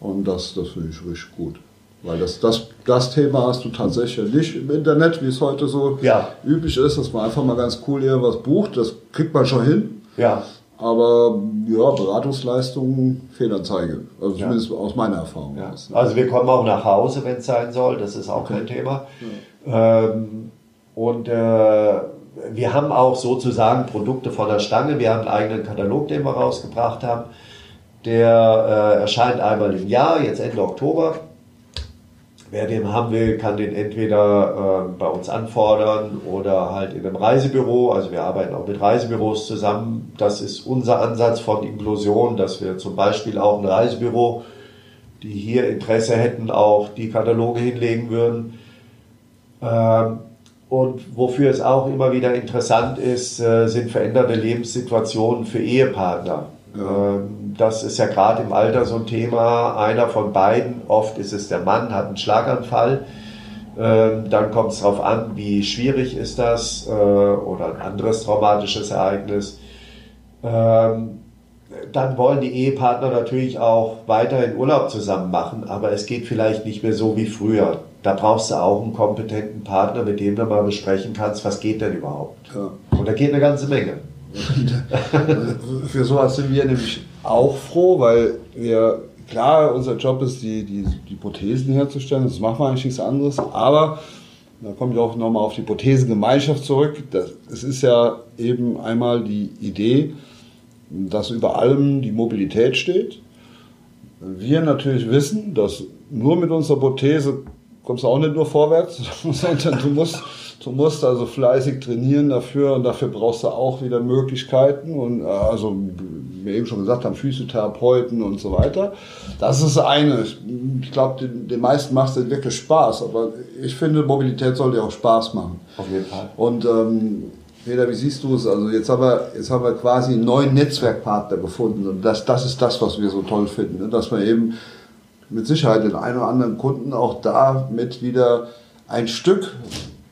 [SPEAKER 2] Und das, das finde ich richtig gut. Weil das, das, das Thema hast du tatsächlich nicht im Internet, wie es heute so
[SPEAKER 3] Ja.
[SPEAKER 2] üblich ist, dass man einfach mal ganz cool irgendwas bucht. Das kriegt man schon hin.
[SPEAKER 3] Ja,
[SPEAKER 2] Aber ja, Beratungsleistungen, Fehlanzeige. Also
[SPEAKER 3] Ja.
[SPEAKER 2] zumindest aus meiner Erfahrung.
[SPEAKER 3] Ja.
[SPEAKER 2] aus.
[SPEAKER 3] Also wir kommen auch nach Hause, wenn es sein soll, das ist auch kein Thema. Ähm, und äh, wir haben auch sozusagen Produkte von der Stange. Wir haben einen eigenen Katalog, den wir rausgebracht haben. Der äh, erscheint einmal im Jahr, jetzt Ende Oktober. Wer den haben will, kann den entweder äh, bei uns anfordern oder halt in einem Reisebüro. Also wir arbeiten auch mit Reisebüros zusammen. Das ist unser Ansatz von Inklusion, dass wir zum Beispiel auch ein Reisebüro, die hier Interesse hätten, auch die Kataloge hinlegen würden. Ähm, und wofür es auch immer wieder interessant ist, äh, sind veränderte Lebenssituationen für Ehepartner. Ähm, das ist ja gerade im Alter so ein Thema. Einer von beiden, oft ist es der Mann, hat einen Schlaganfall. Ähm, dann kommt es darauf an, wie schwierig ist das äh, oder ein anderes traumatisches Ereignis. Ähm, dann wollen die Ehepartner natürlich auch weiterhin Urlaub zusammen machen, aber es geht vielleicht nicht mehr so wie früher. Da brauchst du auch einen kompetenten Partner, mit dem du mal besprechen kannst, was geht denn überhaupt. Ja. Und da geht eine ganze Menge.
[SPEAKER 2] Für sowas sind wir nämlich auch froh, weil wir, klar, unser Job ist, die, die, die Prothesen herzustellen, das machen wir eigentlich nichts anderes, aber da komme ich auch nochmal auf die Prothesengemeinschaft zurück. Es ist ja eben einmal die Idee, dass über allem die Mobilität steht. Wir natürlich wissen, dass nur mit unserer Prothese kommst du auch nicht nur vorwärts, sondern du musst Du musst also fleißig trainieren dafür und dafür brauchst du auch wieder Möglichkeiten und äh, also wie wir eben schon gesagt haben, Physiotherapeuten und so weiter. Das ist eine. Ich glaube, den, den meisten macht es wirklich Spaß, aber ich finde, Mobilität sollte auch Spaß machen.
[SPEAKER 3] Auf jeden Fall.
[SPEAKER 2] Und ähm, Peter, wie siehst du es? Also jetzt haben wir, jetzt haben wir quasi einen neuen Netzwerkpartner gefunden und das, das ist das, was wir so toll finden, ne? dass wir eben mit Sicherheit den einen oder anderen Kunden auch damit wieder ein Stück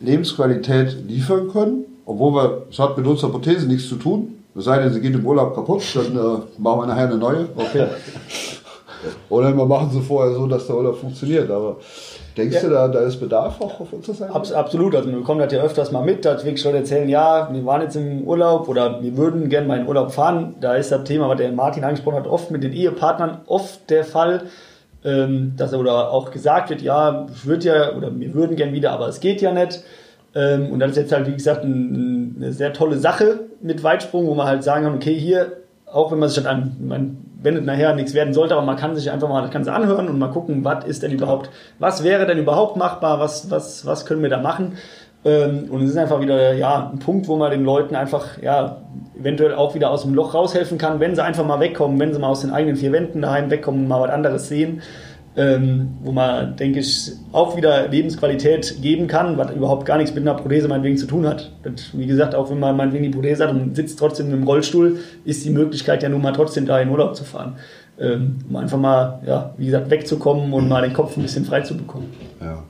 [SPEAKER 2] Lebensqualität liefern können, obwohl wir, es hat mit unserer Prothese nichts zu tun. Es sei denn, sie geht im Urlaub kaputt, dann äh, machen wir nachher eine neue. Okay. Oder wir machen sie vorher so, dass der Urlaub funktioniert. Aber denkst ja. du, da, da ist Bedarf auch auf unserer Seite?
[SPEAKER 4] Abs absolut. Also wir bekommen das ja öfters mal mit, dass wirklich Leute erzählen, ja, wir waren jetzt im Urlaub oder wir würden gerne mal in Urlaub fahren. Da ist das Thema, was der Martin angesprochen hat, oft mit den Ehepartnern oft der Fall ähm, dass oder auch gesagt wird, ja, ich würde ja oder wir würden gern wieder, aber es geht ja nicht. Ähm, und das ist jetzt halt, wie gesagt, ein, eine sehr tolle Sache mit Weitsprung, wo man halt sagen kann, okay, hier, auch wenn man sich dann an, man wendet nachher nichts werden sollte, aber man kann sich einfach mal das Ganze anhören und mal gucken, was ist denn überhaupt, was wäre denn überhaupt machbar, was, was, was können wir da machen. Ähm, und es ist einfach wieder ja, ein Punkt, wo man den Leuten einfach ja, eventuell auch wieder aus dem Loch raushelfen kann, wenn sie einfach mal wegkommen, wenn sie mal aus den eigenen vier Wänden daheim wegkommen und mal was anderes sehen. Ähm, wo man, denke ich, auch wieder Lebensqualität geben kann, was überhaupt gar nichts mit einer Prothese meinetwegen zu tun hat. Und wie gesagt, auch wenn man meinetwegen die Prothese hat und sitzt trotzdem im Rollstuhl, ist die Möglichkeit ja nun mal trotzdem da in Urlaub zu fahren. Ähm, um einfach mal, ja, wie gesagt, wegzukommen und mal den Kopf ein bisschen frei zu bekommen.
[SPEAKER 2] Ja.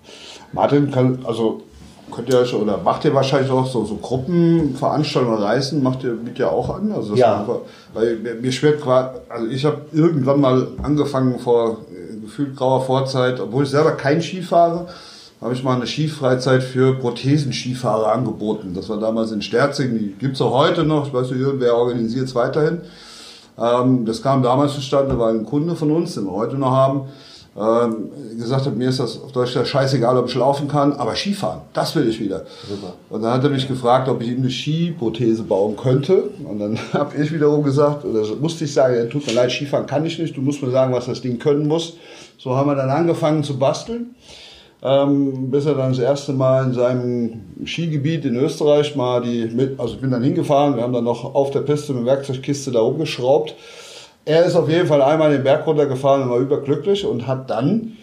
[SPEAKER 2] Martin, kann, also könnt ihr euch oder macht ihr wahrscheinlich auch so, so Gruppenveranstaltungen, Reisen, macht ihr mit ja auch an? Also
[SPEAKER 3] ja.
[SPEAKER 2] Einfach, weil mir schwert quasi, also ich habe irgendwann mal angefangen vor äh, gefühlt grauer Vorzeit, obwohl ich selber kein Ski fahre, habe ich mal eine Skifreizeit für Prothesenskifahrer angeboten. Das war damals in Sterzing, die gibt's auch heute noch, ich weiß nicht, wer organisiert es weiterhin. Ähm, das kam damals zustande, weil ein Kunde von uns, den wir heute noch haben, ähm, gesagt hat, mir ist das auf Deutsch scheißegal, ob ich laufen kann, aber Skifahren, das will ich wieder. Super. Und dann hat er mich gefragt, ob ich ihm eine Skiprothese bauen könnte. Und dann habe ich wiederum gesagt, oder musste ich sagen, tut mir leid, Skifahren kann ich nicht, du musst mir sagen, was das Ding können muss. So haben wir dann angefangen zu basteln. Ähm, bis er dann das erste Mal in seinem Skigebiet in Österreich mal die mit, also ich bin dann hingefahren, wir haben dann noch auf der Piste mit Werkzeugkiste da rumgeschraubt er ist auf jeden Fall einmal den Berg runtergefahren und war überglücklich und hat dann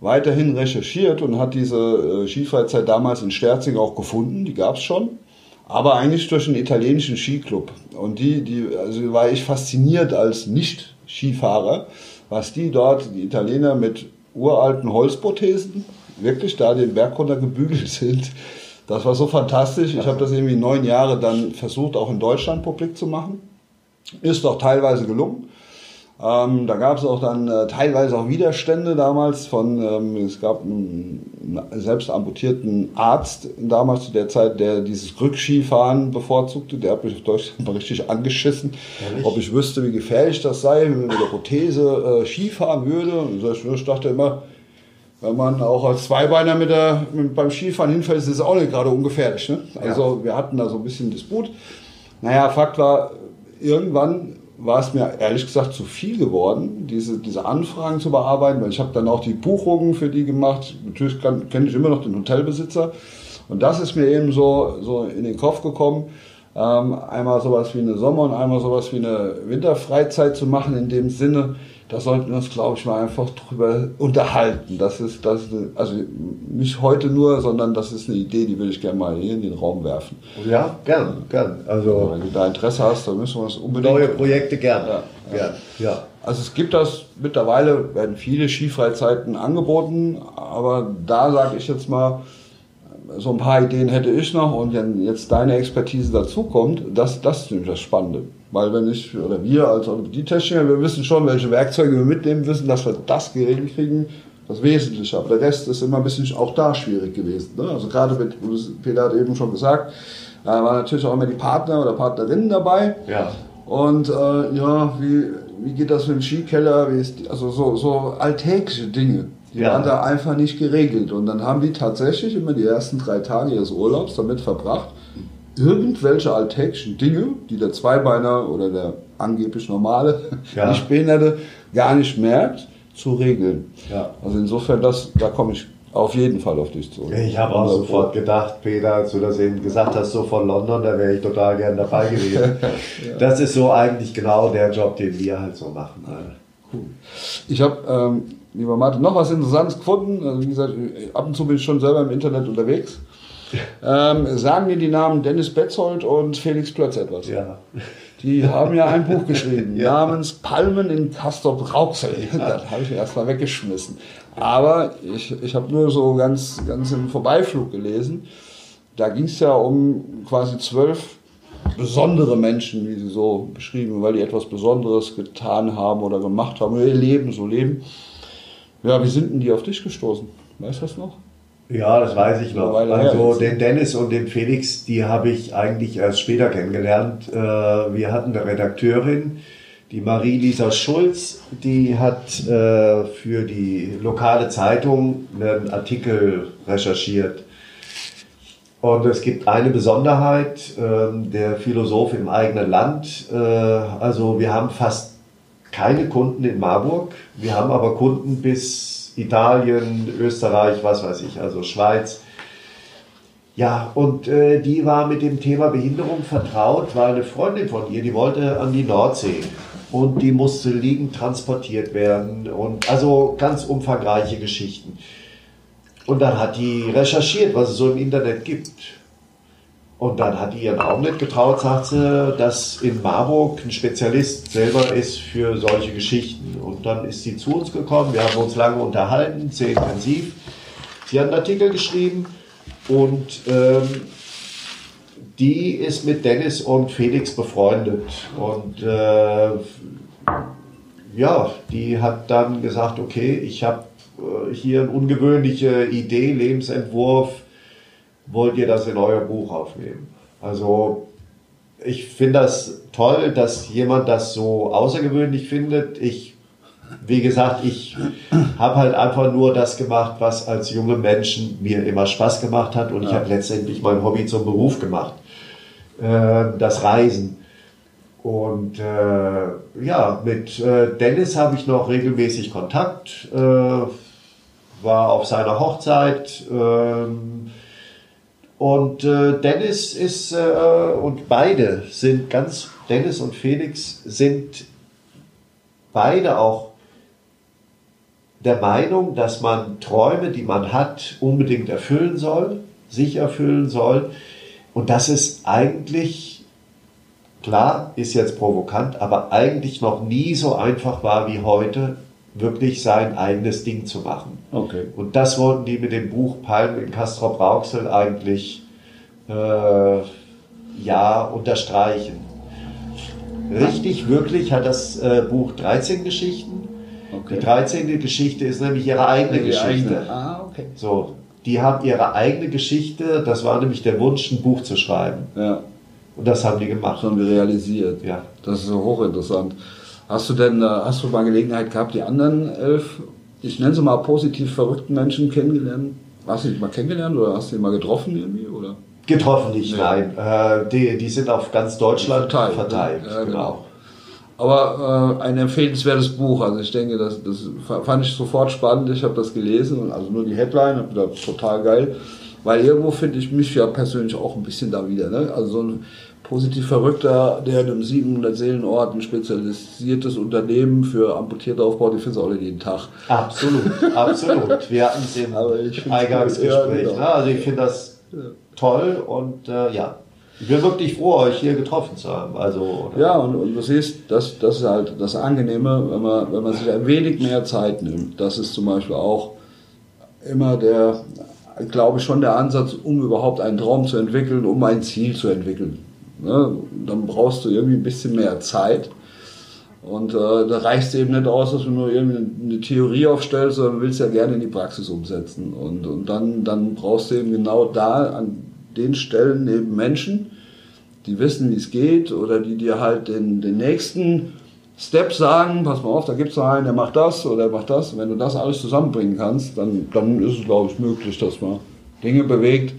[SPEAKER 2] weiterhin recherchiert und hat diese äh, Skifreizeit damals in Sterzing auch gefunden, die gab es schon, aber eigentlich durch einen italienischen Skiclub. Und die, die, also war ich fasziniert als Nicht-Skifahrer, was die dort, die Italiener mit uralten Holzprothesen, wirklich da den Berg runter gebügelt sind. Das war so fantastisch. Ich habe das irgendwie neun Jahre dann versucht, auch in Deutschland publik zu machen. Ist doch teilweise gelungen. Ähm, da gab es auch dann äh, teilweise auch Widerstände damals von, ähm, es gab einen, einen selbst amputierten Arzt damals zu der Zeit, der dieses Rückskifahren bevorzugte. Der hat mich auf Deutschland mal richtig angeschissen, Ehrlich? ob ich wüsste, wie gefährlich das sei, wenn man mit der Prothese äh, Skifahren würde. Und ich dachte immer, wenn man auch als Zweibeiner mit der, mit, beim Skifahren hinfällt, ist es auch nicht gerade ungefährlich. Ne? Also wir hatten da so ein bisschen Disput. Naja, Fakt war, irgendwann war es mir ehrlich gesagt zu viel geworden, diese, diese Anfragen zu bearbeiten, weil ich habe dann auch die Buchungen für die gemacht. Natürlich kenne ich immer noch den Hotelbesitzer. Und das ist mir eben so, so in den Kopf gekommen, ähm, einmal sowas wie eine Sommer- und einmal sowas wie eine Winterfreizeit zu machen in dem Sinne, da sollten wir uns, glaube ich, mal einfach drüber unterhalten. Das ist, das ist eine, also nicht heute nur, sondern das ist eine Idee, die will ich gerne mal hier in den Raum werfen.
[SPEAKER 3] Ja, gern, gern. Also
[SPEAKER 2] Wenn du da Interesse hast, dann müssen wir uns unbedingt.
[SPEAKER 3] neue Projekte gern.
[SPEAKER 2] Ja, ja.
[SPEAKER 3] Gern. ja.
[SPEAKER 2] Also es gibt das mittlerweile, werden viele Skifreizeiten angeboten, aber da sage ich jetzt mal, so ein paar Ideen hätte ich noch und wenn jetzt deine Expertise dazukommt, das, das ist nämlich das Spannende. Weil wenn ich, oder wir als Orthopädie-Techniker, wir wissen schon, welche Werkzeuge wir mitnehmen, wissen, dass wir das geregelt kriegen, das Wesentliche. Aber der Rest ist immer ein bisschen auch da schwierig gewesen. Ne? Also gerade mit, Peter hat eben schon gesagt, da waren natürlich auch immer die Partner oder Partnerinnen dabei.
[SPEAKER 3] Ja.
[SPEAKER 2] Und äh, ja, wie, wie geht das mit dem Skikeller? Wie ist die, also so, so alltägliche Dinge. Die
[SPEAKER 3] Ja.
[SPEAKER 2] waren da einfach nicht geregelt. Und dann haben die tatsächlich immer die ersten drei Tage ihres Urlaubs damit verbracht, irgendwelche alltäglichen Dinge, die der Zweibeiner oder der angeblich normale,
[SPEAKER 3] Ja.
[SPEAKER 2] nicht Behinderte, gar nicht merkt, zu regeln.
[SPEAKER 3] Ja.
[SPEAKER 2] Also insofern, das, da komme ich auf jeden Fall auf dich zurück.
[SPEAKER 3] Ich habe auch sofort gedacht, Peter, als du das eben gesagt hast, so von London, da wäre ich total gern dabei gewesen. Das ist so eigentlich genau der Job, den wir halt so machen.
[SPEAKER 2] Ich habe, ähm, lieber Martin, noch was Interessantes gefunden. Also wie gesagt, ab und zu bin ich schon selber im Internet unterwegs. Ähm, sagen mir die Namen Dennis Betzold und Felix Plötz etwas?
[SPEAKER 3] Ja.
[SPEAKER 2] Die haben ja ein Buch geschrieben,
[SPEAKER 3] Ja.
[SPEAKER 2] namens Palmen in Castrop Rauxel. Das habe ich erst mal weggeschmissen. Aber ich, ich habe nur so ganz, ganz im Vorbeiflug gelesen. Da ging es ja um quasi zwölf besondere Menschen, wie sie so beschrieben, weil die etwas Besonderes getan haben oder gemacht haben oder ihr Leben so leben. Ja, wie sind denn die auf dich gestoßen? Weißt du das noch?
[SPEAKER 3] Ja, das weiß ich noch. Also den Dennis und den Felix, die habe ich eigentlich erst später kennengelernt. Äh, Wir hatten eine Redakteurin, die Marie-Lisa Schulz, die hat äh, für die lokale Zeitung einen Artikel recherchiert. Und es gibt eine Besonderheit, ähm, der Philosoph im eigenen Land. Äh, also wir haben fast keine Kunden in Marburg. Wir haben aber Kunden bis Italien, Österreich, was weiß ich, also Schweiz. Ja, und äh, die war mit dem Thema Behinderung vertraut, weil eine Freundin von ihr, die wollte an die Nordsee und die musste liegend transportiert werden und also ganz umfangreiche Geschichten. Und dann hat die recherchiert, was es so im Internet gibt. Und dann hat die ihren Augen nicht getraut, sagt sie, dass in Marburg ein Spezialist selber ist für solche Geschichten. Und dann ist sie zu uns gekommen, wir haben uns lange unterhalten, sehr intensiv. Sie hat einen Artikel geschrieben und ähm, die ist mit Dennis und Felix befreundet. Und äh, ja, die hat dann gesagt, okay, ich habe äh, hier eine ungewöhnliche Idee, Lebensentwurf, wollt ihr das in euer Buch aufnehmen? Also ich finde das toll, dass jemand das so außergewöhnlich findet. Ich, wie gesagt, ich habe halt einfach nur das gemacht, was als junge Menschen mir immer Spaß gemacht hat und ich habe letztendlich mein Hobby zum Beruf gemacht, äh, das Reisen. Und äh, ja, mit äh, Dennis habe ich noch regelmäßig Kontakt, äh, war auf seiner Hochzeit. ähm, und äh, Dennis ist, äh, und beide sind ganz, Dennis und Felix sind beide auch der Meinung, dass man Träume, die man hat, unbedingt erfüllen soll, sich erfüllen soll. Und das ist eigentlich, klar, ist jetzt provokant, aber eigentlich noch nie so einfach war wie heute, wirklich sein eigenes Ding zu machen.
[SPEAKER 2] Okay.
[SPEAKER 3] Und das wollten die mit dem Buch Palmen in Castrop Rauxel eigentlich äh, ja unterstreichen. Richtig, wirklich hat das äh, Buch 13 Geschichten.
[SPEAKER 2] Okay.
[SPEAKER 3] Die 13. Geschichte ist nämlich ihre eigene
[SPEAKER 2] Die
[SPEAKER 3] Geschichte.
[SPEAKER 2] eigene. Ah, okay.
[SPEAKER 3] So, die haben ihre eigene Geschichte, das war nämlich der Wunsch, ein Buch zu schreiben.
[SPEAKER 2] Ja,
[SPEAKER 3] Und das haben die gemacht.
[SPEAKER 2] das haben wir realisiert.
[SPEAKER 3] Ja.
[SPEAKER 2] Das ist so hochinteressant. Hast du denn, äh, hast du mal Gelegenheit gehabt, die anderen elf ich nenne sie mal positiv verrückten Menschen kennengelernt? Hast du dich mal kennengelernt oder hast du ihn mal getroffen irgendwie? Oder?
[SPEAKER 3] Getroffen nicht, nein. Äh, die, die sind auf ganz Deutschland
[SPEAKER 2] Verteilt,
[SPEAKER 3] verteilt.
[SPEAKER 2] ne? Ja,
[SPEAKER 3] genau.
[SPEAKER 2] genau. Aber äh, ein empfehlenswertes Buch. Also ich denke, das, das fand ich sofort spannend. Ich habe das gelesen und also nur die Headline, habe gedacht, total geil. Weil irgendwo finde ich mich ja persönlich auch ein bisschen da wieder. Ne? Also so ein positiv Verrückter, der in einem 700 Seelenort ein spezialisiertes Unternehmen für Amputierte aufbaut, ich finde es auch nicht jeden Tag.
[SPEAKER 3] Absolut, absolut. Wir hatten es im Eingangsgespräch.
[SPEAKER 2] ja, genau.
[SPEAKER 3] ne? Also ich finde das toll und äh, ja, ich bin wirklich froh, euch hier getroffen zu haben. Also
[SPEAKER 2] Ja, und, und du siehst, das, das ist halt das Angenehme, wenn man, wenn man sich ein wenig mehr Zeit nimmt. Das ist zum Beispiel auch immer der, glaube ich, schon der Ansatz, um überhaupt einen Traum zu entwickeln, um ein Ziel zu entwickeln. Ne? Dann brauchst du irgendwie ein bisschen mehr Zeit. Und äh, da reicht es eben nicht aus, dass du nur irgendwie eine Theorie aufstellst, sondern willst ja gerne in die Praxis umsetzen. Und, und dann, dann brauchst du eben genau da an den Stellen eben Menschen, die wissen, wie es geht oder die dir halt den, den nächsten Step sagen, pass mal auf, da gibt es einen, der macht das oder der macht das. Wenn du das alles zusammenbringen kannst, dann, dann ist es, glaube ich, möglich, dass man Dinge bewegt,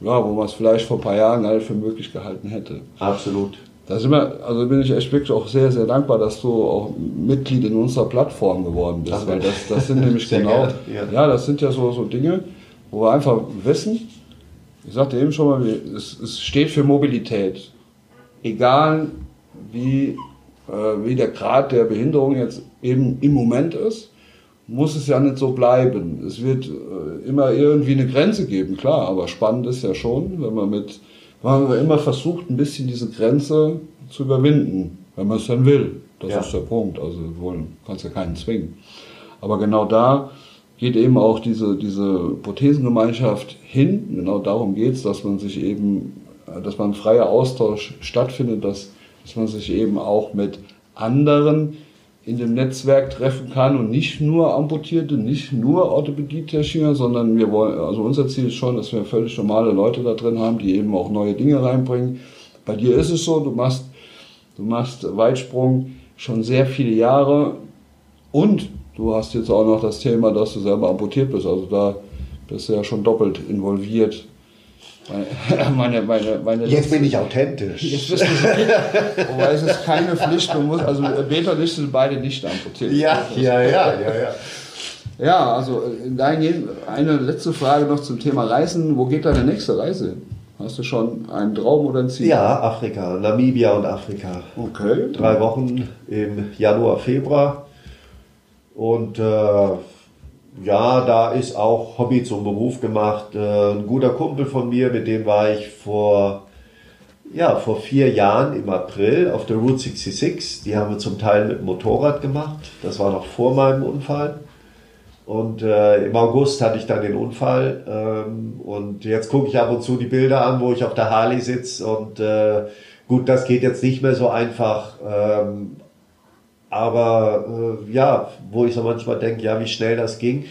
[SPEAKER 2] ja, wo man es vielleicht vor ein paar Jahren nicht für möglich gehalten hätte.
[SPEAKER 3] absolut.
[SPEAKER 2] Da sind wir, also bin ich echt wirklich auch sehr, sehr dankbar, dass du auch Mitglied in unserer Plattform geworden bist.
[SPEAKER 3] Ach,
[SPEAKER 2] weil das, das sind nämlich genau,
[SPEAKER 3] gerne, ja.
[SPEAKER 2] ja, das sind ja so, so Dinge, wo wir einfach wissen, ich sagte eben schon mal, es, es steht für Mobilität. Egal wie, äh, wie der Grad der Behinderung jetzt eben im Moment ist, muss es ja nicht so bleiben. Es wird äh, immer irgendwie eine Grenze geben, klar, aber spannend ist ja schon, wenn man mit, wenn man immer versucht, ein bisschen diese Grenze zu überwinden, wenn man es dann will. Das
[SPEAKER 3] Ja.
[SPEAKER 2] ist der Punkt. Also wollen, kannst ja keinen zwingen. Aber genau da geht eben auch diese, diese Prothesengemeinschaft hin. Genau darum geht es, dass man sich eben, dass man ein freier Austausch stattfindet, dass, dass man sich eben auch mit anderen in dem Netzwerk treffen kann und nicht nur Amputierte, nicht nur Orthopädietechniker, sondern wir wollen, also unser Ziel ist schon, dass wir völlig normale Leute da drin haben, die eben auch neue Dinge reinbringen. Bei dir ist es so, du machst, du machst Weitsprung schon sehr viele Jahre und du hast jetzt auch noch das Thema, dass du selber amputiert bist. Also da bist du ja schon doppelt involviert. Meine, meine, meine,
[SPEAKER 3] Jetzt bin ich authentisch.
[SPEAKER 2] Jetzt bist du wobei es ist keine Pflicht, man muss, also Beta und ich sind beide nicht amputiert.
[SPEAKER 3] Ja, ja, ja, ja, ja.
[SPEAKER 2] Ja, also äh, dahingehend eine letzte Frage noch zum Thema Reisen. Wo geht deine nächste Reise hin? Hast du schon einen Traum oder ein Ziel?
[SPEAKER 3] Ja, Afrika, Namibia und Afrika.
[SPEAKER 2] Okay.
[SPEAKER 3] Drei Wochen im Januar, Februar. Und äh, ja, da ist auch Hobby zum Beruf gemacht. Äh, ein guter Kumpel von mir, mit dem war ich vor, ja, vor vier Jahren im April auf der Route 66. Die haben wir zum Teil mit dem Motorrad gemacht. Das war noch vor meinem Unfall. Und äh, im August hatte ich dann den Unfall. Ähm, und jetzt gucke ich ab und zu die Bilder an, wo ich auf der Harley sitze. Und äh, gut, das geht jetzt nicht mehr so einfach. Ähm, aber äh, ja, wo ich so manchmal denke, ja, wie schnell das ging.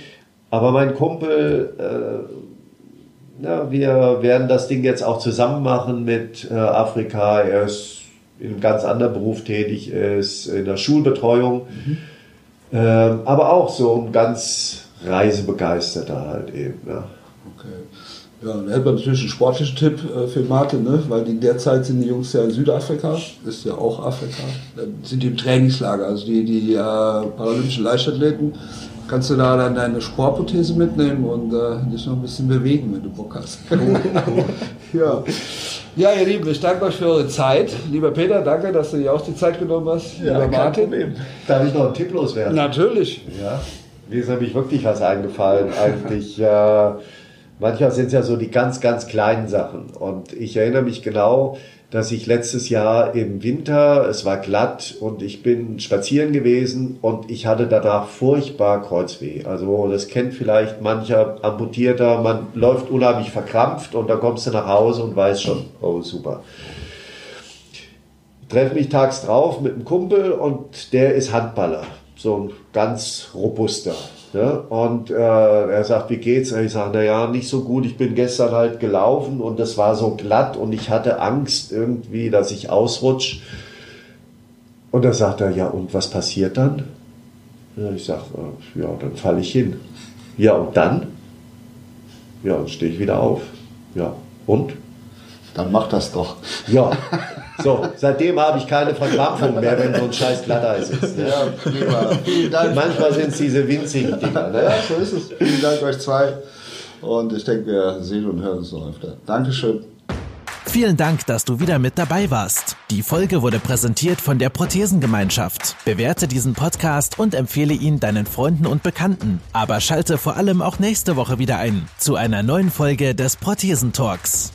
[SPEAKER 3] Aber mein Kumpel, äh, ja, wir werden das Ding jetzt auch zusammen machen mit äh, Afrika. Er ist in einem ganz anderen Beruf tätig, ist in der Schulbetreuung. Ähm, aber auch so ein ganz reisebegeisterter halt eben. Ja.
[SPEAKER 2] Okay. Ja, dann hätte man natürlich einen sportlichen Tipp äh, für Martin, ne? weil die derzeit sind die Jungs ja in Südafrika, ist ja auch Afrika, dann sind die im Trainingslager, also die, die äh, paralympischen Leichtathleten. Kannst du da dann deine Sportprothese mitnehmen und äh, dich noch ein bisschen bewegen, wenn du Bock hast. ja. ja, ihr Lieben, ich danke euch für eure Zeit. Lieber Peter, danke, dass du dir auch die Zeit genommen hast. Lieber Martin.
[SPEAKER 3] Darf ich noch einen Tipp loswerden?
[SPEAKER 2] Natürlich.
[SPEAKER 3] Ja, mir ist nämlich wirklich was eingefallen. Eigentlich, äh, manchmal sind es ja so die ganz, ganz kleinen Sachen. Und ich erinnere mich genau, dass ich letztes Jahr im Winter, es war glatt und ich bin spazieren gewesen und ich hatte danach furchtbar Kreuzweh. Also das kennt vielleicht mancher Amputierter, man läuft unheimlich verkrampft und dann kommst du nach Hause und weißt schon, oh super treffe mich tags drauf mit einem Kumpel und der ist Handballer, so ein ganz robuster. Ne? Und äh, er sagt, wie geht's? Ich sage, na ja, nicht so gut. Ich bin gestern halt gelaufen und das war so glatt und ich hatte Angst irgendwie, dass ich ausrutsch. Und da sagt er, ja, und was passiert dann? Ja, ich sage, ja, dann falle ich hin. Ja, und dann? Ja, dann stehe ich wieder auf. Ja, und?
[SPEAKER 2] Dann mach das doch.
[SPEAKER 3] Ja, so, seitdem habe ich keine Verkrampfung mehr, wenn so ein scheiß Glatteis ist. Ne?
[SPEAKER 2] Ja, prima. Vielen Dank.
[SPEAKER 3] Manchmal sind es diese winzigen Dinger. Ne?
[SPEAKER 2] Ja, so ist es. Vielen Dank euch zwei. Und ich denke, wir sehen und hören uns noch öfter. Dankeschön.
[SPEAKER 5] Vielen Dank, dass du wieder mit dabei warst. Die Folge wurde präsentiert von der Prothesengemeinschaft. Bewerte diesen Podcast und empfehle ihn deinen Freunden und Bekannten. Aber schalte vor allem auch nächste Woche wieder ein zu einer neuen Folge des Prothesentalks.